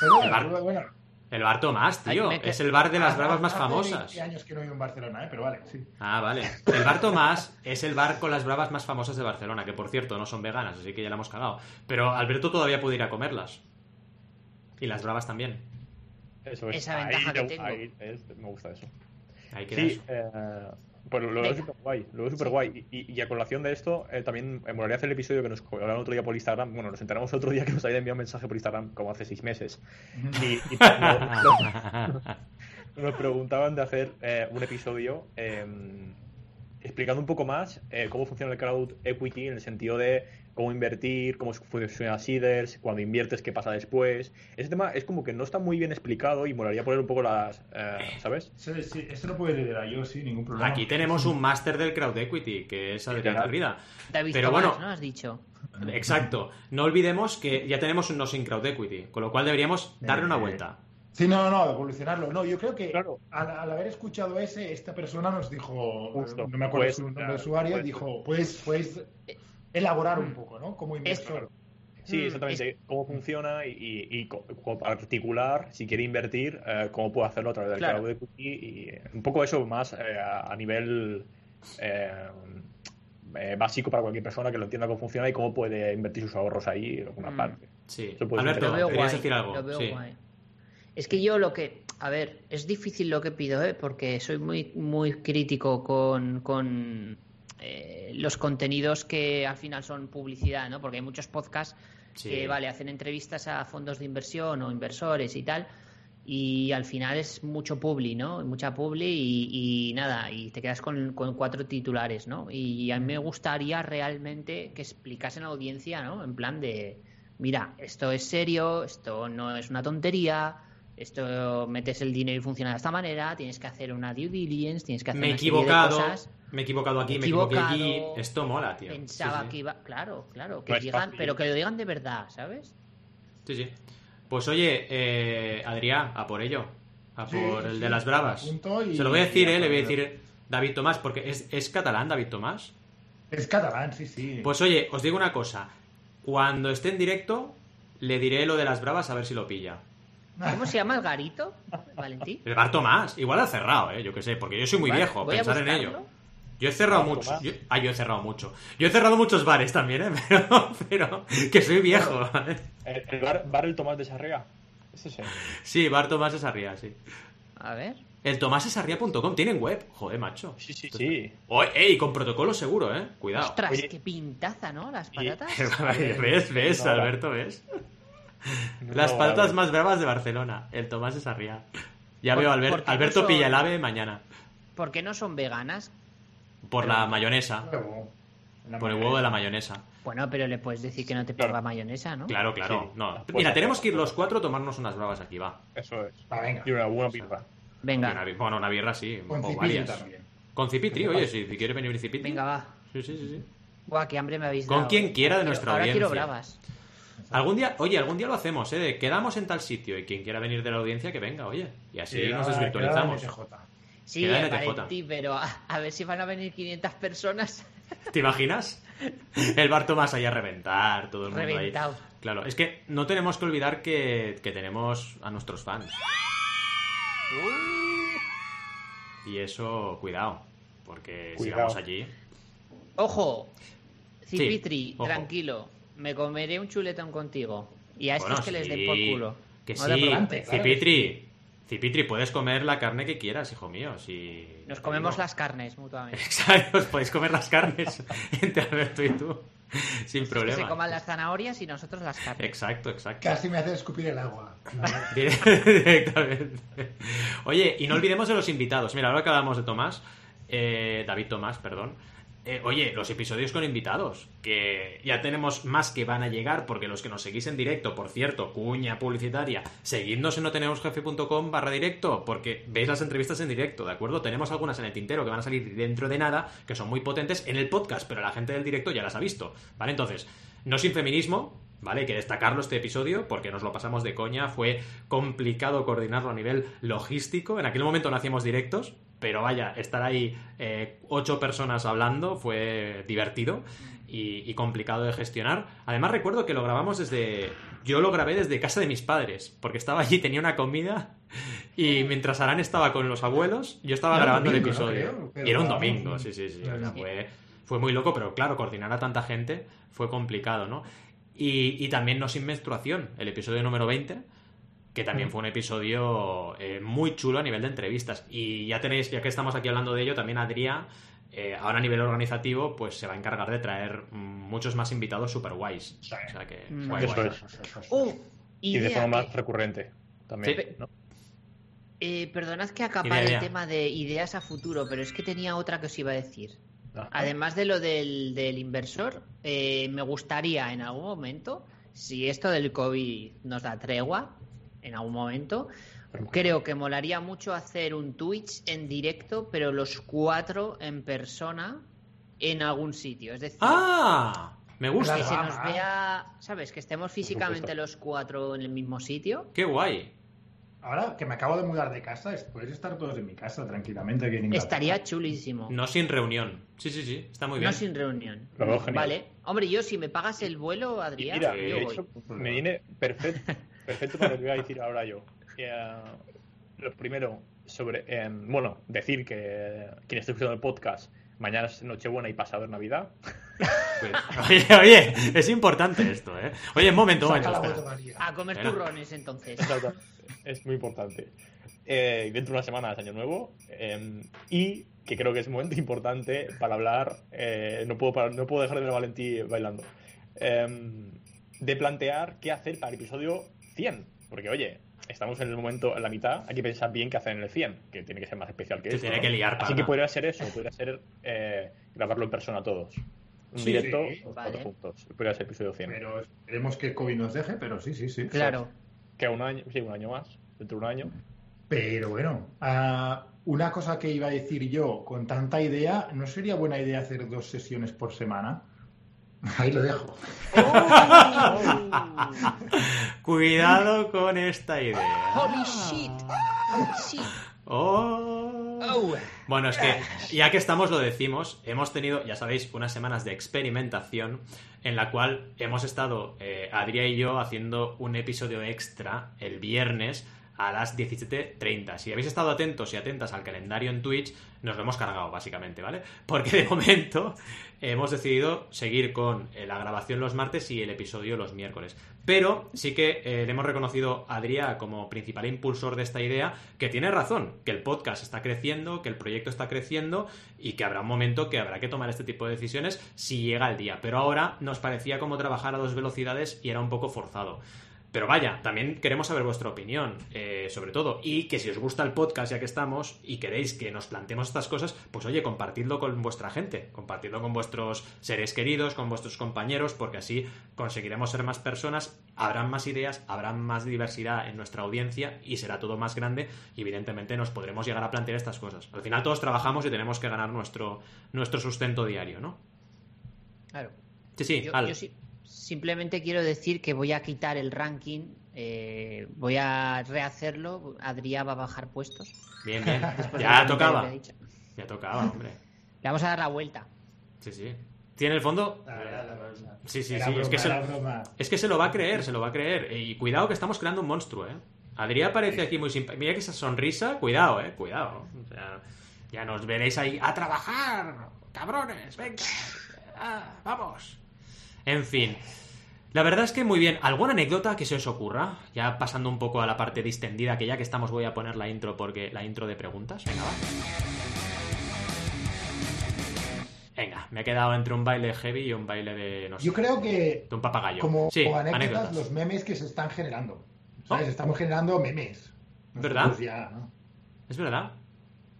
Pero, El bar- bueno, El Bar Tomás, tío. Es el bar de las hace- Bravas más hace famosas. 20 años que no he ido en Barcelona, ¿eh? pero vale, sí. Ah, vale. El Bar Tomás es el bar con las bravas más famosas de Barcelona, que por cierto no son veganas, así que ya la hemos cagado. Pero Alberto todavía puede ir a comerlas. Y las bravas también. Eso es. Esa ventaja Ahí que te- tengo. ahí es- me gusta eso. Ahí queda Sí, eso. eh, pues lo veo súper guay. Lo veo súper guay. Y, y a colación de esto, eh, también me molaría hacer el episodio que nos hablaron otro día por Instagram. Bueno, nos enteramos otro día que nos había enviado un mensaje por Instagram, como hace seis meses. Y, y no- no- nos preguntaban de hacer eh, un episodio eh, explicando un poco más eh, cómo funciona el crowd equity en el sentido de cómo invertir, cómo funciona Seeders, cuando inviertes, qué pasa después. Ese tema es como que no está muy bien explicado y molaría poner un poco las, eh, ¿sabes? Sí, sí, eso lo puede liderar yo, sí, ningún problema. Aquí tenemos un máster del crowd equity, que es Adrián. David Pero bueno, ¿no? Has dicho. exacto. No olvidemos que ya tenemos un no sin crowd equity, con lo cual deberíamos darle una Eh, vuelta. Sí, no, no, evolucionarlo. No, yo creo que Claro. al, al haber escuchado ese, esta persona nos dijo, Justo. no me acuerdo Pues, su nombre de usuario, pues- dijo, puedes, puedes elaborar un poco, ¿no? Como inversor. Sí, Mm, exactamente. Cómo funciona y, y, y co- co- particular, si quiere invertir, eh, cómo puede hacerlo a través del Claro. crowd equity y eh, un poco eso más eh, a, a nivel eh, eh, básico para cualquier persona que lo entienda cómo funciona y cómo puede invertir sus ahorros ahí en alguna Mm. parte. Sí. Alberto, Lo veo guay, decir algo. lo veo Sí. guay. Es que yo lo que, a ver, es difícil lo que pido, ¿eh? porque soy muy, muy crítico con, con eh, los contenidos que al final son publicidad, ¿no? Porque hay muchos podcasts Sí. que, vale, hacen entrevistas a fondos de inversión o inversores y tal, y al final es mucho publi, ¿no? Mucha publi y, y nada, y te quedas con, con cuatro titulares, ¿no? Y a mí me gustaría realmente que explicasen a la audiencia, ¿no? En plan de, mira, esto es serio, esto no es una tontería, esto metes el dinero y funciona de esta manera, tienes que hacer una due diligence, tienes que hacer Me he una serie de equivocado. cosas. Me he equivocado aquí, me equivoqué aquí. Esto mola, tío. Pensaba Sí, sí. que iba, claro, claro, que No es digan, fácil. pero que lo digan de verdad, ¿sabes? Sí, sí. Pues oye, eh, Adrián, a por ello. A Sí, por el sí, de las bravas. y- Se lo voy a decir, eh, le voy a decir David Tomás, porque es, es catalán David Tomás. Es catalán, sí, sí. Pues oye, os digo una cosa. Cuando esté en directo, le diré lo de las bravas a ver si lo pilla. ¿Cómo se llama el garito, Valentín? El bar Tomás, igual ha cerrado, eh, yo qué sé, porque yo soy muy Vale, viejo, pensar en ello. Yo he cerrado mucho. Yo- ah, yo he cerrado mucho. Yo he cerrado muchos bares también, ¿eh? Pero, pero que soy viejo. ¿vale? El, el bar, bar El Tomás de Sarriá. Ese es el. Sí, bar Tomás es arriba, sí. A ver. El tomásesarria.com, tienen web. Joder, macho. Sí, sí, sí. Oh, ey, con protocolo seguro, ¿eh? Cuidado. Ostras, Oye. qué pintaza, ¿no? Las Y- patatas. ¿Ves? ¿Ves, Alberto? ¿Ves? Las patatas más bravas de Barcelona. El Tomás de Sarriá. Ya veo, Albert- porque no Alberto son- pilla el ave mañana. ¿Por qué no son veganas? Por la mayonesa. Por el huevo de la mayonesa. Bueno, pero le puedes decir que no te ponga mayonesa, ¿no? Claro, claro. Sí. No. Pues Mira, tenemos que ir los cuatro a tomarnos unas bravas aquí, va. Eso es. Va, venga. Y una buena birra. Una Venga, bi- bueno, una birra sí. Con o varias. también. Con Cipitri, oye, si quiere venir Cipitri. venga, va. Sí, sí, sí, sí. Buah, qué hambre me habéis Con dado. quien eh. quiera de Ahora nuestra quiero- Ahora quiero audiencia. bravas. Algún día, oye, algún día lo hacemos, ¿eh? De quedamos en tal sitio y quien quiera venir de la audiencia que venga, oye. Y así Sí, nos desvirtualizamos. Sí, pero a, a ver si van a venir 500 personas. ¿Te imaginas? El bar Tomás ahí a reventar, todo el mundo Reventado. ahí. Claro, es que no tenemos que olvidar que, que tenemos a nuestros fans. Y eso, cuidado, porque si Cuidado. vamos allí... Ojo, Sí, Cipitri, ojo. tranquilo. Me comeré un chuletón contigo. Y a estos Bueno, que les den por culo. Que No sí, claro Cipitri, Cipitri, puedes comer la carne que quieras, hijo mío. Si... Nos comemos las carnes mutuamente. Exacto, os podéis comer las carnes entre Alberto y tú, sin Que problema. se coman las zanahorias y nosotros las carnes. Exacto, exacto. Casi me hace escupir el agua. Directamente. Oye, y no olvidemos de los invitados. Mira, ahora que hablamos de Tomás, eh, David Tomás, perdón. Eh, oye, los episodios con invitados, que ya tenemos más que van a llegar, porque los que nos seguís en directo, por cierto, cuña publicitaria, seguidnos en notenemosjefe.com barra directo, porque veis las entrevistas en directo, ¿de acuerdo? Tenemos algunas en el tintero que van a salir dentro de nada, que son muy potentes en el podcast, pero la gente del directo ya las ha visto, ¿vale? Entonces, no sin feminismo, ¿vale? Hay que destacarlo este episodio porque nos lo pasamos de coña, fue complicado coordinarlo a nivel logístico, en aquel momento no hacíamos directos, pero vaya, estar ahí eh, ocho personas hablando fue divertido y, y complicado de gestionar. Además recuerdo que lo grabamos desde... Yo lo grabé desde casa de mis padres, porque estaba allí, tenía una comida y mientras Arán estaba con los abuelos, yo estaba Era grabando el episodio. Creo, y era un domingo, sí, sí, sí. Fue, fue muy loco, pero claro, coordinar a tanta gente fue complicado, ¿no? Y, y también No Sin Menstruación, el episodio número 20, que también fue un episodio eh, muy chulo a nivel de entrevistas. Y ya tenéis, ya que estamos aquí hablando de ello, también Adrián, eh, ahora a nivel organizativo, pues se va a encargar de traer muchos más invitados super guays. Sí. O sea que, Mm. guay, Eso guay. es. Y de forma que- más recurrente también. Sí. ¿no? Eh, perdonad que acapare el tema de ideas a futuro, pero es que tenía otra que os iba a decir. Ajá. Además de lo del, del inversor, eh, me gustaría en algún momento, si esto del COVID nos da tregua, en algún momento, creo que molaría mucho hacer un Twitch en directo, pero los cuatro en persona en algún sitio. Es decir, ¡Ah! Me gusta. que se nos vea, ¿sabes? Que estemos físicamente los cuatro en el mismo sitio. ¡Qué guay! Ahora que me acabo de mudar de casa, es- podéis estar todos en mi casa tranquilamente aquí en Inglaterra. Estaría chulísimo. No sin reunión. Sí, sí, sí, está muy bien. No sin reunión. Lo veo genial. Vale. Hombre, yo si me pagas el vuelo, Adrián, Mira, yo de voy. hecho, me viene perfecto, perfecto para lo que voy a decir ahora yo. Eh, lo primero, sobre, eh, bueno, decir que quien esté escuchando el podcast, mañana es Nochebuena y pasado es Navidad. Pues, oye, oye, es importante esto, ¿eh? Oye, un momento, momento. A comer turrones, entonces. Exacto. es muy importante. Eh, y dentro de una semana es Año Nuevo. eh, y que creo que es un momento importante para hablar. eh, no, puedo parar- no puedo dejar de ver a Valentí bailando. eh, de plantear qué hacer para el episodio 100. Porque, oye, estamos en el momento, en la mitad. Hay que pensar bien qué hacer en el 100, que tiene que ser más especial que Se esto. tiene ¿no? que liar, Así que podría ser eso. Podría ser eh, grabarlo en persona todos. Un Sí, directo, sí. los Vale. cuatro juntos. Podría ser episodio 100. Pero esperemos que COVID nos deje, pero sí, sí, sí. Claro. Que un año, sí, un año más. Dentro de un año. Pero bueno, ah, una cosa que iba a decir yo, con tanta idea, ¿no sería buena idea hacer dos sesiones por semana? Ahí lo dejo. Cuidado con esta idea. Holy shit. Shit. Oh. Oh. Bueno, es que ya que estamos lo decimos, hemos tenido, ya sabéis, unas semanas de experimentación en la cual hemos estado, eh, Adrián y yo, haciendo un episodio extra el viernes a las 17.30. Si habéis estado atentos y atentas al calendario en Twitch, nos lo hemos cargado, básicamente, ¿vale? Porque de momento hemos decidido seguir con eh, la grabación los martes y el episodio los miércoles. Pero sí que eh, le hemos reconocido a Adrián como principal impulsor de esta idea, que tiene razón, que el podcast está creciendo, que el proyecto está creciendo y que habrá un momento que habrá que tomar este tipo de decisiones si llega el día. Pero ahora nos parecía como trabajar a dos velocidades y era un poco forzado. Pero vaya, también queremos saber vuestra opinión, eh, sobre todo. Y que si os gusta el podcast, ya que estamos, y queréis que nos planteemos estas cosas, pues oye, compartidlo con vuestra gente, compartidlo con vuestros seres queridos, con vuestros compañeros, porque así conseguiremos ser más personas, habrán más ideas, habrá más diversidad en nuestra audiencia y será todo más grande y evidentemente nos podremos llegar a plantear estas cosas. Al final todos trabajamos y tenemos que ganar nuestro, nuestro sustento diario, ¿no? Claro. Sí, sí, Yo, Al. yo sí- simplemente quiero decir que voy a quitar el ranking, eh, voy a rehacerlo. Adrián va a bajar puestos. Bien, bien. ya tocaba. Ya tocaba, hombre. Le vamos a dar la vuelta. Sí, sí. Tiene el fondo. La verdad, la verdad. Sí, sí, Era sí. broma, es, que se, es que se lo va a creer, se lo va a creer. Y cuidado que estamos creando un monstruo, ¿eh? Adrián parece aquí muy simpático. Mira que esa sonrisa, cuidado, ¿eh? Cuidado. O sea, ya nos veréis ahí a trabajar, cabrones, venga. Ah, vamos. En fin. La verdad es que muy bien. ¿Alguna anécdota que se os ocurra? Ya pasando un poco a la parte distendida, que ya que estamos voy a poner la intro porque la intro de preguntas. Venga, va. Venga, me he quedado entre un baile heavy y un baile de no sé, Yo creo que de un papagayo. como sí, anécdotas, anécdotas. los memes que se están generando. ¿Sabes? Oh. Estamos generando memes. ¿Verdad? Nosotros ya, ¿no? Es verdad.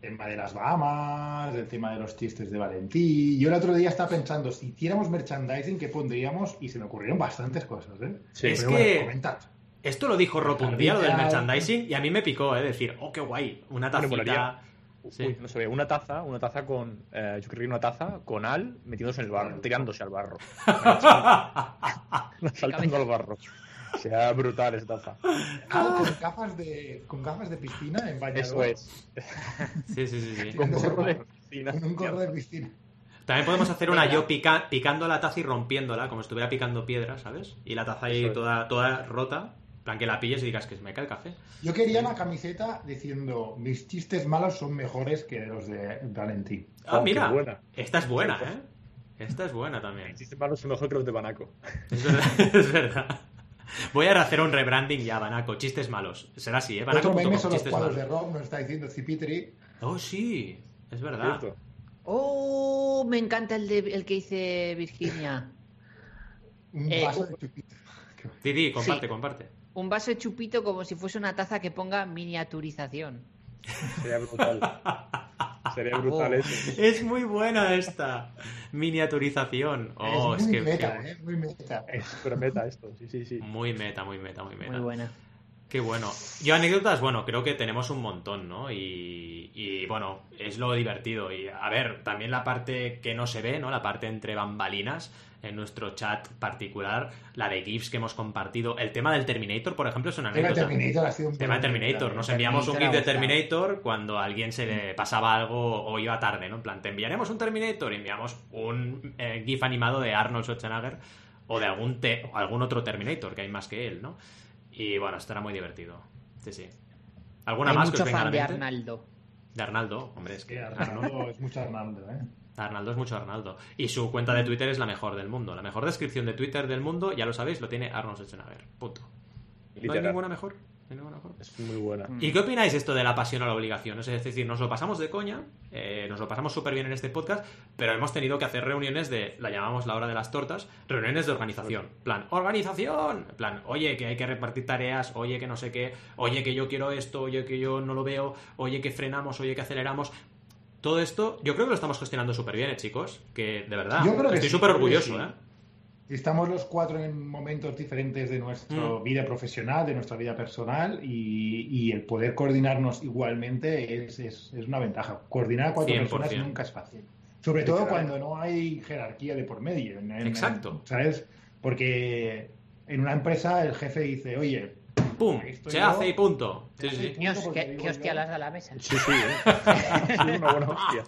El tema de las Bahamas, el tema de los chistes de Valentí. Yo el otro día estaba pensando, si hiciéramos merchandising, ¿qué pondríamos? Y se me ocurrieron bastantes cosas, ¿eh? Sí. Es Pero que- bueno. Esto lo dijo Rob un día, lo del merchandising, y a mí me picó, ¿eh? Decir, oh, qué guay, una Bueno, tacita. Sí. Uy, no se ve, una taza, una taza con. eh, yo creo que una taza con Al metiéndose en el barro, tirándose al barro. Saltando al barro. Sea brutal esa taza. Ah, con gafas de, con gafas de piscina en bañador. Eso es. Sí, sí, sí, sí. Con Tirándose al gorro de barro. piscina. Con un gorro de piscina. También podemos hacer una yo pica- picando la taza y rompiéndola, como si estuviera picando piedra, ¿sabes? Y la taza ahí es. toda, toda rota, en plan que la pilles y digas que se me cae el café. Yo quería una camiseta diciendo, mis chistes malos son mejores que los de Valentí. Ah, Oh, mira, buena. esta es buena, ¿eh? Esta es buena también. Existen malos son mejor que los de Banaco. Es verdad, es verdad. Voy a hacer un rebranding ya, Banaco. Chistes malos. Será así, ¿eh? Otro Banaco.com, meme son los chistes cuadros de malos. Rob, nos está diciendo Cipitri. Oh, sí. Es verdad. ¿Cierto? Oh, me encanta el, de, el que dice Virginia. Un Eh, vaso de chupito. Didi, comparte, Sí. comparte. Un vaso de chupito como si fuese una taza que ponga miniaturización. Sería brutal. Sería brutal Oh. eso. Es muy buena esta miniaturización. Oh, es es, muy que, meta, que- eh, muy meta. Es super meta esto, sí, sí, sí. muy meta, muy meta, muy meta. Muy buena. Qué bueno. Yo anécdotas, bueno, creo que tenemos un montón, ¿no? Y, y, bueno, es lo divertido. Y a ver, también la parte que no se ve, ¿no? La parte entre bambalinas en nuestro chat particular, la de GIFs que hemos compartido. El tema del Terminator, por ejemplo, es una El tema de anécdota. Terminator ha sido un El tema de Terminator. Nos enviamos un GIF de. Terminator cuando a alguien se le pasaba algo o iba tarde, ¿no? En plan, te enviaremos un Terminator y enviamos un eh, GIF animado de Arnold Schwarzenegger o de algún, te- o algún otro Terminator, que hay más que él, ¿no? Y bueno, esto era muy divertido. Sí, sí. ¿Alguna Hay más que os venga a fan la de mente? Arnaldo. De Arnaldo, hombre, es que Arnaldo es mucho Arnaldo, ¿eh? Arnaldo es mucho Arnaldo. Y su cuenta de Twitter es la mejor del mundo. La mejor descripción de Twitter del mundo, ya lo sabéis, lo tiene Arnold Schwarzenegger. Punto. ¿No hay Literal. ninguna mejor? ¿No hay ninguna mejor? Es muy buena. ¿Y qué opináis esto de la pasión a la obligación? Es decir, nos lo pasamos de coña, eh, nos lo pasamos súper bien en este podcast, pero hemos tenido que hacer reuniones de, la llamamos la hora de las tortas, reuniones de organización. Plan, organización. Plan, oye, que hay que repartir tareas, oye, que no sé qué, oye, que yo quiero esto, oye, que yo no lo veo, oye, que frenamos, oye, que aceleramos. Todo esto, yo creo que lo estamos gestionando súper bien, ¿eh, chicos. Que de verdad, Yo creo que estoy súper orgulloso, sí. ¿eh? Estamos los cuatro en momentos diferentes de nuestra Mm. vida profesional, de nuestra vida personal, y, y el poder coordinarnos igualmente es, es- es una ventaja. Coordinar a cuatro 100%. personas nunca es fácil. Sobre todo cuando no hay jerarquía de por medio. en- en- Exacto. ¿Sabes? Porque en una empresa el jefe dice, oye, ¡Pum! Se yo. hace y punto. Se Sí, hace y sí. Dios, qué, qué hostia las da la mesa. Sí, sí, ¿eh? Sí, una buena hostia.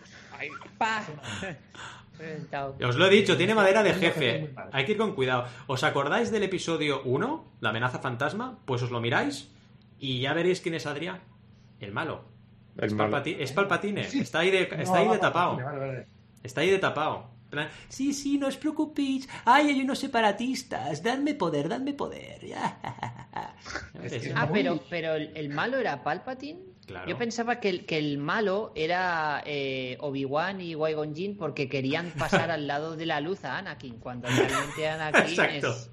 Os lo he dicho, tiene madera de jefe. Hay que ir con cuidado. ¿Os acordáis del episodio 1, la amenaza fantasma? Pues os lo miráis y ya veréis quién es Adrián. El malo. El es, malo. Palpati- es Palpatine. Está ahí de, No, está ahí de tapado. vale, vale. Está ahí de tapado. Plan, sí, sí, no os preocupéis. Ay, hay unos separatistas. Dadme poder, dadme poder. ah, pero, pero el, malo era Palpatine. Yo pensaba que el, que el malo era eh, Obi-Wan y Qui-Gon Jinn porque querían pasar al lado de la luz a Anakin, cuando realmente Anakin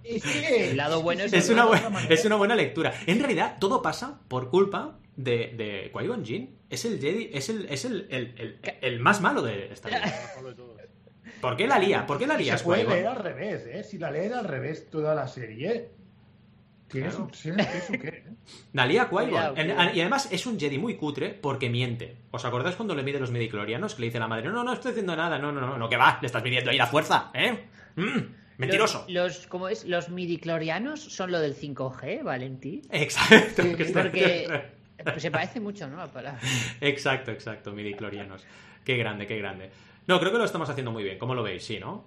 es, el lado bueno es, es una, buena, es una buena lectura. En realidad, todo pasa por culpa de, de Qui-Gon Jinn. Es el Jedi, es el, es el, el, el, más malo de esta ¿Por qué la lía? ¿Por qué la lía? Se puede leer al revés, ¿eh? Si la lees al revés toda la serie, tiene su, qué. La lía qui Y además es un Jedi muy cutre porque miente. ¿Os acordáis cuando le mide los midiclorianos? Que le dice la madre, no, no estoy haciendo nada, no, no, no, no, que va, le estás midiendo ahí la fuerza, ¿eh? Mm, mentiroso. Los, ¿cómo es? Los midiclorianos son lo del 5G, Valentí. Exacto. porque se parece mucho, ¿no? La palabra. Exacto, exacto, midiclorianos. Qué grande, qué grande. No, creo que lo estamos haciendo muy bien. ¿Cómo lo veis? Sí, ¿no?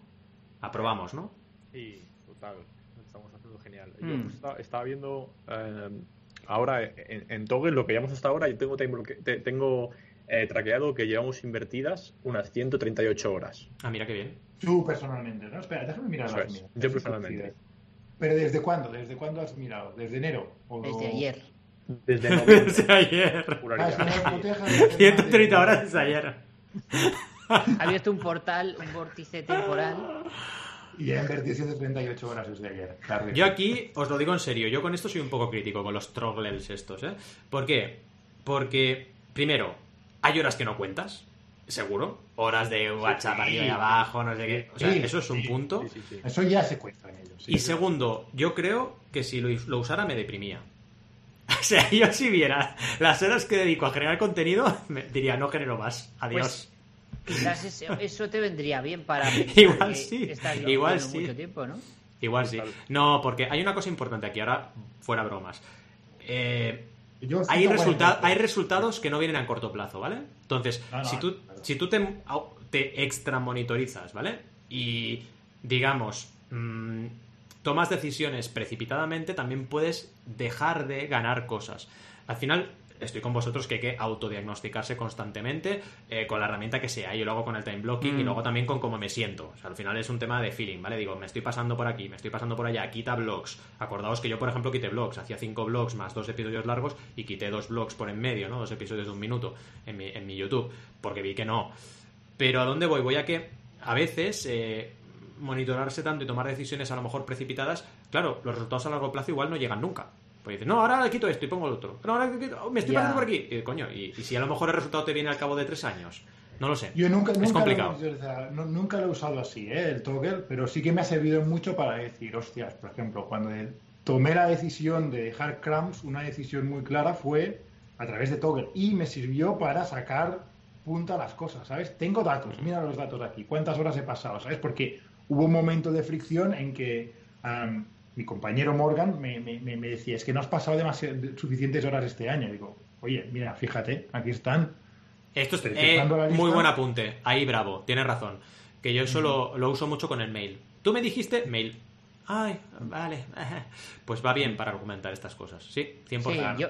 Aprobamos, ¿no? Sí, total. Lo estamos haciendo genial. Yo mm. estaba, viendo eh, ahora en, Toggle lo que llevamos hasta ahora. Yo tengo, tengo eh, traqueado que llevamos invertidas unas 138 horas. Ah, mira qué bien. Tú personalmente, ¿no? Espera, déjame mirar las mías. Yo personalmente. ¿Pero desde cuándo? ¿Desde cuándo has mirado? ¿Desde enero? Desde ayer. Desde, noviembre. desde ayer. 130 horas desde ayer. Ha abierto un portal, un vórtice temporal. Y invertido 138 horas desde ayer. Yo aquí os lo digo en serio, yo con esto soy un poco crítico con los troggles estos, ¿eh? ¿Por qué? Porque, primero, hay horas que no cuentas, seguro. Horas de WhatsApp arriba y abajo, no sé qué. O sea, eso es un punto. Eso ya se cuenta en ellos. y segundo, yo creo que si lo, usara me deprimía. O sea, yo si viera las horas que dedico a generar contenido, me diría, no genero más. Adiós. Quizás eso, te vendría bien para igual sí, igual sí. mucho tiempo, ¿no? Igual sí. No, porque hay una cosa importante aquí, ahora fuera bromas. Eh, hay, hay resultados que no vienen a corto plazo, ¿vale? Entonces, si tú, si tú te, te extra monitorizas, ¿vale? Y, digamos, mm, tomas decisiones precipitadamente, también puedes dejar de ganar cosas. Al final, estoy con vosotros que hay que autodiagnosticarse constantemente eh, con la herramienta que sea. Yo lo hago con el time blocking y mm. luego también con cómo me siento. O sea, al final es un tema de feeling, ¿vale? Digo, me estoy pasando por aquí, me estoy pasando por allá, quita blogs. Acordaos que yo, por ejemplo, quité blogs. Hacía cinco blogs más dos episodios largos y quité dos blogs por en medio, ¿no? Dos episodios de un minuto en mi, en mi YouTube, porque vi que no. Pero ¿a dónde voy? Voy a que a veces... Eh, monitorarse tanto y tomar decisiones a lo mejor precipitadas, claro, los resultados a largo plazo igual no llegan nunca. Pues dices, no, ahora le quito esto y pongo el otro. No, ahora me estoy pasando por aquí. Y, coño, y, si a lo mejor el resultado te viene al cabo de tres años. No lo sé. Yo nunca, es complicado. Lo, nunca lo he usado así, ¿eh? el toggle, pero sí que me ha servido mucho para decir, hostias, por ejemplo, cuando tomé la decisión de dejar cramps, una decisión muy clara fue a través de toggle y me sirvió para sacar punta a las cosas, ¿sabes? Tengo datos, mira los datos aquí, cuántas horas he pasado, ¿sabes? Porque hubo un momento de fricción en que mi compañero Morgan me, decía, es que no has pasado suficientes horas este año. digo, oye, mira, fíjate, aquí están. Esto es eh, muy buen apunte. Ahí, bravo, tienes razón. Que yo eso lo, uso mucho con el mail. Tú me dijiste mail. Ay, vale. Pues va bien para argumentar estas cosas. Sí, 100%. Sí, yo,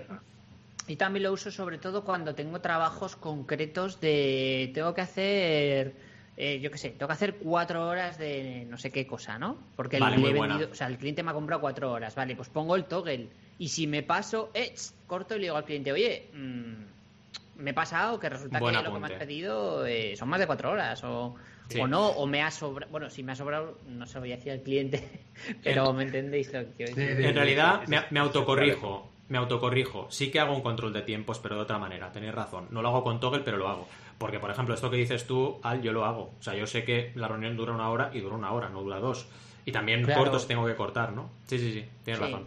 y también lo uso sobre todo cuando tengo trabajos concretos de... Tengo que hacer eh, yo qué sé, tengo que hacer cuatro horas de no sé qué cosa, ¿no? Porque el, o sea, el cliente me ha comprado cuatro horas, vale, pues pongo el toggle y si me paso, eh, corto y le digo al cliente, oye, mm, me he pasado que resulta que lo que me has pedido eh, son más de cuatro horas o, o no, o me ha sobrado, bueno, si me ha sobrado, no se lo voy a decir al cliente, pero me entendéis lo que quiero decir. En realidad me, me autocorrijo me autocorrijo. Sí que hago un control de tiempos, pero de otra manera. Tenéis razón. No lo hago con toggle, pero lo hago. Porque, por ejemplo, esto que dices tú, Al, yo lo hago. O sea, yo sé que la reunión dura una hora y dura una hora, no dura dos. Y también cortos tengo que cortar, ¿no? Sí, sí, sí, tienes razón.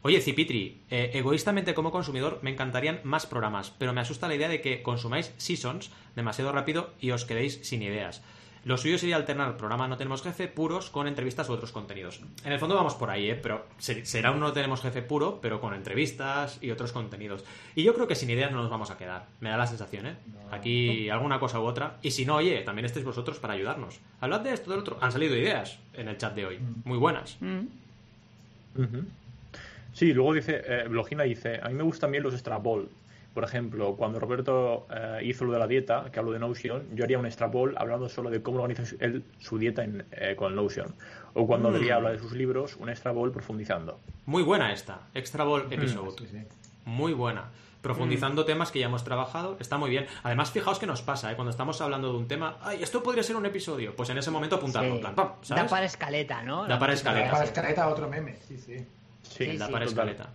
Oye, Cipitri, eh, egoístamente como consumidor me encantarían más programas, pero me asusta la idea de que consumáis seasons demasiado rápido y os quedéis sin ideas. Lo suyo sería alternar programa No Tenemos Jefe puros con entrevistas u otros contenidos. En el fondo vamos por ahí, ¿eh? pero será un No Tenemos Jefe puro, pero con entrevistas y otros contenidos. Y yo creo que sin ideas no nos vamos a quedar. Me da la sensación, ¿eh? Aquí alguna cosa u otra. Y si no, oye, también estéis vosotros para ayudarnos. Hablad de esto, del otro. Han salido ideas en el chat de hoy. Mm. Muy buenas. Mm. Sí, luego dice, eh, Blogina dice, a mí me gustan bien los Strap por ejemplo, cuando Roberto eh, hizo lo de la dieta, que hablo de Notion, yo haría un extra ball hablando solo de cómo organiza él su dieta en, eh, con Notion. O cuando mm. habla de sus libros, un extra ball profundizando. Muy buena esta, extra ball mm. episode. Muy buena profundizando mm. temas que ya hemos trabajado, está muy bien. Además, fijaos que nos pasa, ¿eh? cuando estamos hablando de un tema, ay, esto podría ser un episodio, pues en ese momento apuntarlo, en plan, Da para escaleta, ¿no? Da para escaleta. Da para escaleta otro meme, sí, sí. Sí, da para escaleta.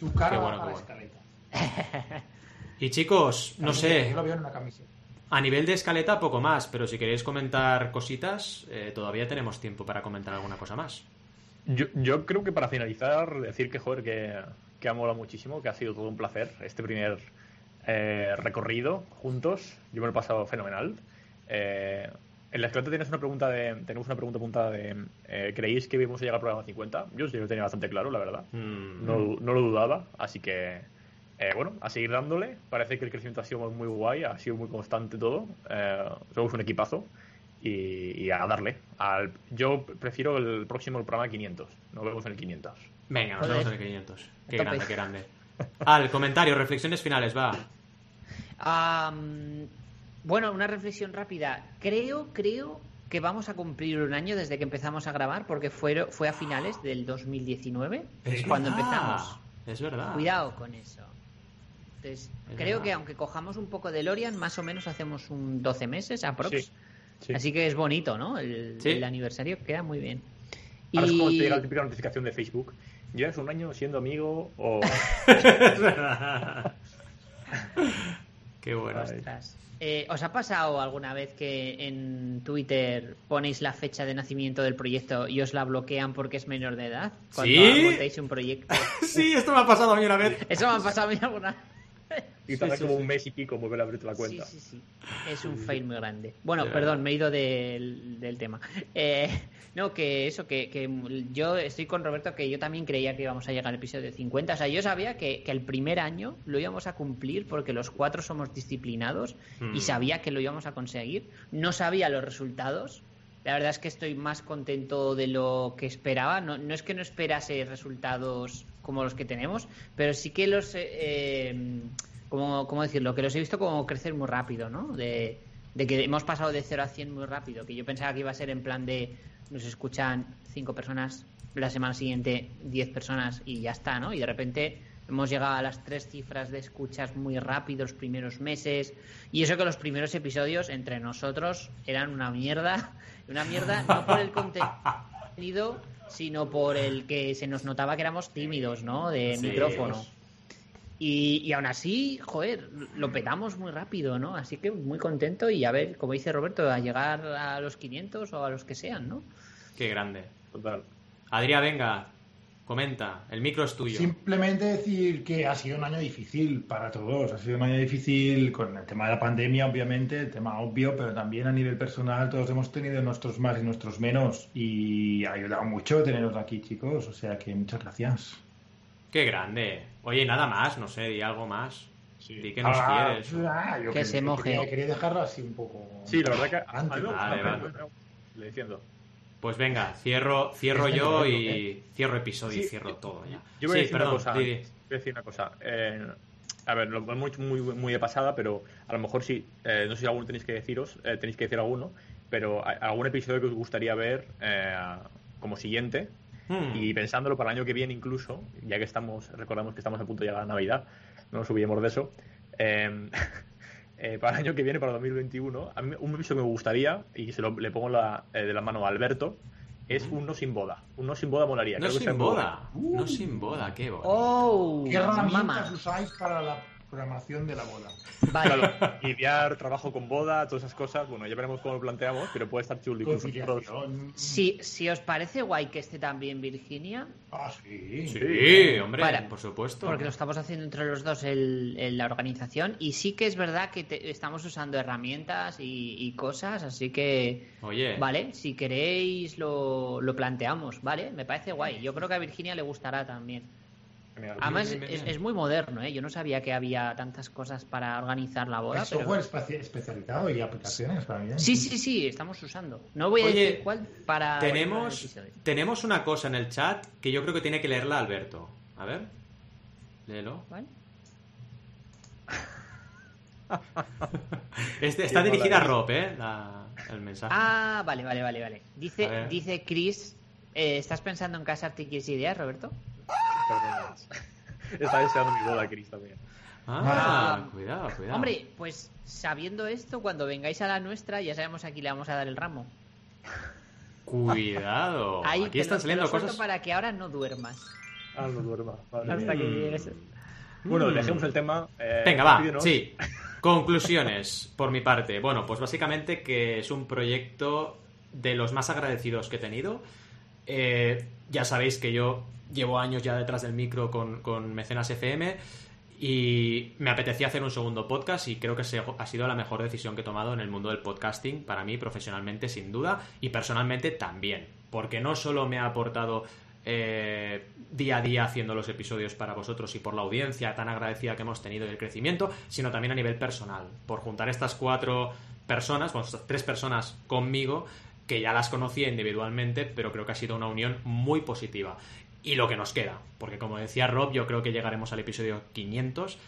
Tu cara bueno, para escaleta. y chicos, no sé. Yo lo veo en una camiseta. A nivel de escaleta, poco más, pero si queréis comentar cositas, eh, todavía tenemos tiempo para comentar alguna cosa más. Yo, yo creo que para finalizar, decir que, joder, que que ha molado muchísimo, que ha sido todo un placer este primer eh, recorrido juntos. Yo me lo he pasado fenomenal. Eh, en la escaleta tienes una pregunta de, tenemos una pregunta apuntada de eh, ¿creéis que vamos a llegar al programa 50? Yo sí lo tenía bastante claro, la verdad. Mm. No, no, lo dudaba, así que bueno, a seguir dándole. Parece que el crecimiento ha sido muy guay, ha sido muy constante todo. somos un equipazo y, a darle. Al, yo prefiero el próximo el programa 500. Nos vemos en el 500. Venga, nos vemos en el 500. Qué grande, qué grande. Al comentario, reflexiones finales, va. bueno, una reflexión rápida. Creo, creo que vamos a cumplir un año desde que empezamos a grabar, porque fue, fue a finales del 2019 es cuando empezamos. Es verdad. Cuidado con eso. Entonces, creo que aunque cojamos un poco de Lorian, más o menos hacemos un 12 meses aprox. Así que es bonito, ¿no? El, el, aniversario queda muy bien. Ahora y... es como te llega la típica notificación de Facebook llevas un año siendo amigo o... Qué bueno. Eh, ¿Os ha pasado alguna vez que en Twitter ponéis la fecha de nacimiento del proyecto y os la bloquean porque es menor de edad? Cuando ¿Sí? un proyecto. sí, esto me ha pasado a mí una vez. Eso me ha pasado a mí alguna vez. Y tarda como un mes y pico volver a abrirte la cuenta. Sí, sí, sí. Es un fail muy grande. Bueno, perdón, me he ido del, del tema. Eh, no, que eso, que, que, yo estoy con Roberto, que yo también creía que íbamos a llegar al episodio 50. O sea, yo sabía que, que el primer año lo íbamos a cumplir porque los cuatro somos disciplinados y mm. sabía que lo íbamos a conseguir. No sabía los resultados. La verdad es que estoy más contento de lo que esperaba. No, no es que no esperase resultados como los que tenemos, pero sí que los... Eh, eh como, ¿cómo decirlo? Que los he visto como crecer muy rápido, ¿no? De, que hemos pasado de 0 a 100 muy rápido, que yo pensaba que iba a ser en plan de nos escuchan 5 personas, la semana siguiente 10 personas y ya está, ¿no? Y de repente hemos llegado a las tres cifras de escuchas muy rápido los primeros meses y eso que los primeros episodios entre nosotros eran una mierda, una mierda no por el contenido, sino por el que se nos notaba que éramos tímidos, ¿no? De micrófono. Y, y, aún así, joder, lo petamos muy rápido, ¿no? Así que muy contento y a ver, como dice Roberto, a llegar a los 500 o a los que sean, ¿no? Qué grande, total. Adrián, venga, comenta, el micro es tuyo. Simplemente decir que ha sido un año difícil para todos, ha sido un año difícil con el tema de la pandemia, obviamente, el tema obvio, pero también a nivel personal todos hemos tenido nuestros más y nuestros menos y ha ayudado mucho teneros aquí, chicos, o sea que muchas gracias. Qué grande. Oye, nada más, no sé, di algo más. Sí. Di que nos ah, quieres. Ah, que, se moje. Quería, dejarlo así un poco. Sí, la verdad que antes. Vale, vale. Le diciendo. Pues venga, cierro, cierro yo y cierro episodio y cierro todo ya. Yo voy a decir una cosa. Voy a decir una cosa. Eh, a ver, lo muy, muy, muy de pasada, pero a lo mejor sí, eh, no sé si alguno tenéis que deciros, eh, tenéis que decir alguno, pero algún episodio que os gustaría ver como siguiente, Hmm. Y pensándolo para el año que viene incluso, ya que estamos, recordamos que estamos a punto de llegar a Navidad, no nos olvidemos de eso, eh, para el año que viene, para 2021, a mí un aviso que me gustaría, y se lo, le pongo la, eh, de la mano a Alberto, es un no sin boda. Un no sin boda molaría. No sin boda. No sin boda, qué boda. Oh, ¿Qué herramientas usáis para la programación de la boda. Vale. Claro, trabajo con boda, todas esas cosas. Bueno, ya veremos cómo lo planteamos, pero puede estar chulo. Si, si os parece guay que esté también Virginia. Ah, sí. Sí, hombre, por supuesto. Porque lo estamos haciendo entre los dos en, la organización. Y sí que es verdad que estamos usando herramientas y, cosas, así que. Oye. Vale, si queréis lo, lo planteamos, ¿vale? Me parece guay. Yo creo que a Virginia le gustará también. Además, es, muy moderno, ¿eh? Yo no sabía que había tantas cosas para organizar la boda. ¿Es software especializado y aplicaciones para mí? Sí, sí, sí, estamos usando. No voy a decir cuál para. Tenemos, tenemos una cosa en el chat que yo creo que tiene que leerla Alberto. A ver, léelo. Este, está dirigida a Rob, ¿eh? el mensaje. Ah, vale, vale, vale, vale. Dice, dice Chris, eh, ¿estás pensando en casarte y quieres ideas, Roberto? Está deseando mi boda, Chris, también. Ah, ah, cuidado, cuidado. Hombre, pues sabiendo esto, cuando vengáis a la nuestra, ya sabemos a quién le vamos a dar el ramo. Cuidado. Aquí están saliendo cosas. para que ahora no duermas. Ah, no duerma. Hasta que llegues. Bueno, dejemos el tema. Eh, Venga, va. Sí. Conclusiones, por mi parte. Bueno, pues básicamente que es un proyecto de los más agradecidos que he tenido. Eh, ya sabéis que yo llevo años ya detrás del micro con, con Mecenas FM y me apetecía hacer un segundo podcast y creo que ha sido la mejor decisión que he tomado en el mundo del podcasting, para mí profesionalmente sin duda y personalmente también, porque no solo me ha aportado eh, día a día haciendo los episodios para vosotros y por la audiencia tan agradecida que hemos tenido y el crecimiento, sino también a nivel personal, por juntar estas cuatro personas, bueno, estas tres personas conmigo, que ya las conocía individualmente, pero creo que ha sido una unión muy positiva y lo que nos queda. Porque como decía Rob, yo creo que llegaremos al episodio 500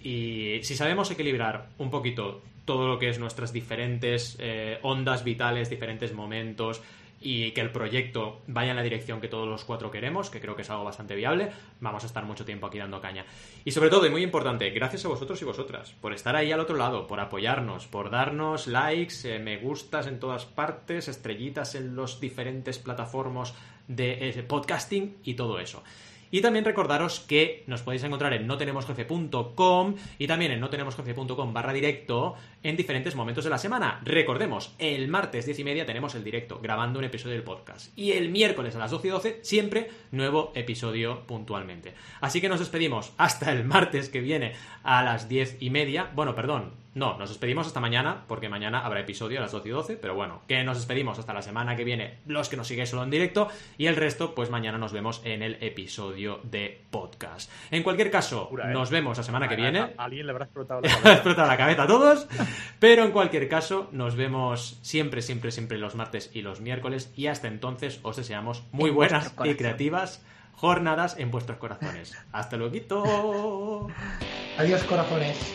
y si sabemos equilibrar un poquito todo lo que es nuestras diferentes eh, ondas vitales, diferentes momentos y que el proyecto vaya en la dirección que todos los cuatro queremos, que creo que es algo bastante viable, vamos a estar mucho tiempo aquí dando caña. Y sobre todo, y muy importante, gracias a vosotros y vosotras por estar ahí al otro lado, por apoyarnos, por darnos likes, eh, me gustas en todas partes, estrellitas en los diferentes plataformas de eh, podcasting y todo eso. Y también recordaros que nos podéis encontrar en notenemosjefe.com y también en notenemosjefe.com barra directo en diferentes momentos de la semana. Recordemos, el martes 10 y media tenemos el directo grabando un episodio del podcast. Y el miércoles a las 12 y 12 siempre nuevo episodio puntualmente. Así que nos despedimos hasta el martes que viene a las 10 y media. Bueno, perdón, no, nos despedimos hasta mañana, porque mañana habrá episodio a las 12 y 12, pero bueno, que nos despedimos hasta la semana que viene, los que nos siguen solo en directo, y el resto, pues mañana nos vemos en el episodio de podcast. En cualquier caso, ¿eh? nos vemos la semana que viene. A, alguien le habrá explotado la cabeza. explotado la cabeza a todos, pero en cualquier caso, nos vemos siempre, siempre, siempre los martes y los miércoles, y hasta entonces os deseamos muy buenas y creativas jornadas en vuestros corazones. Hasta luego. Adiós, corazones.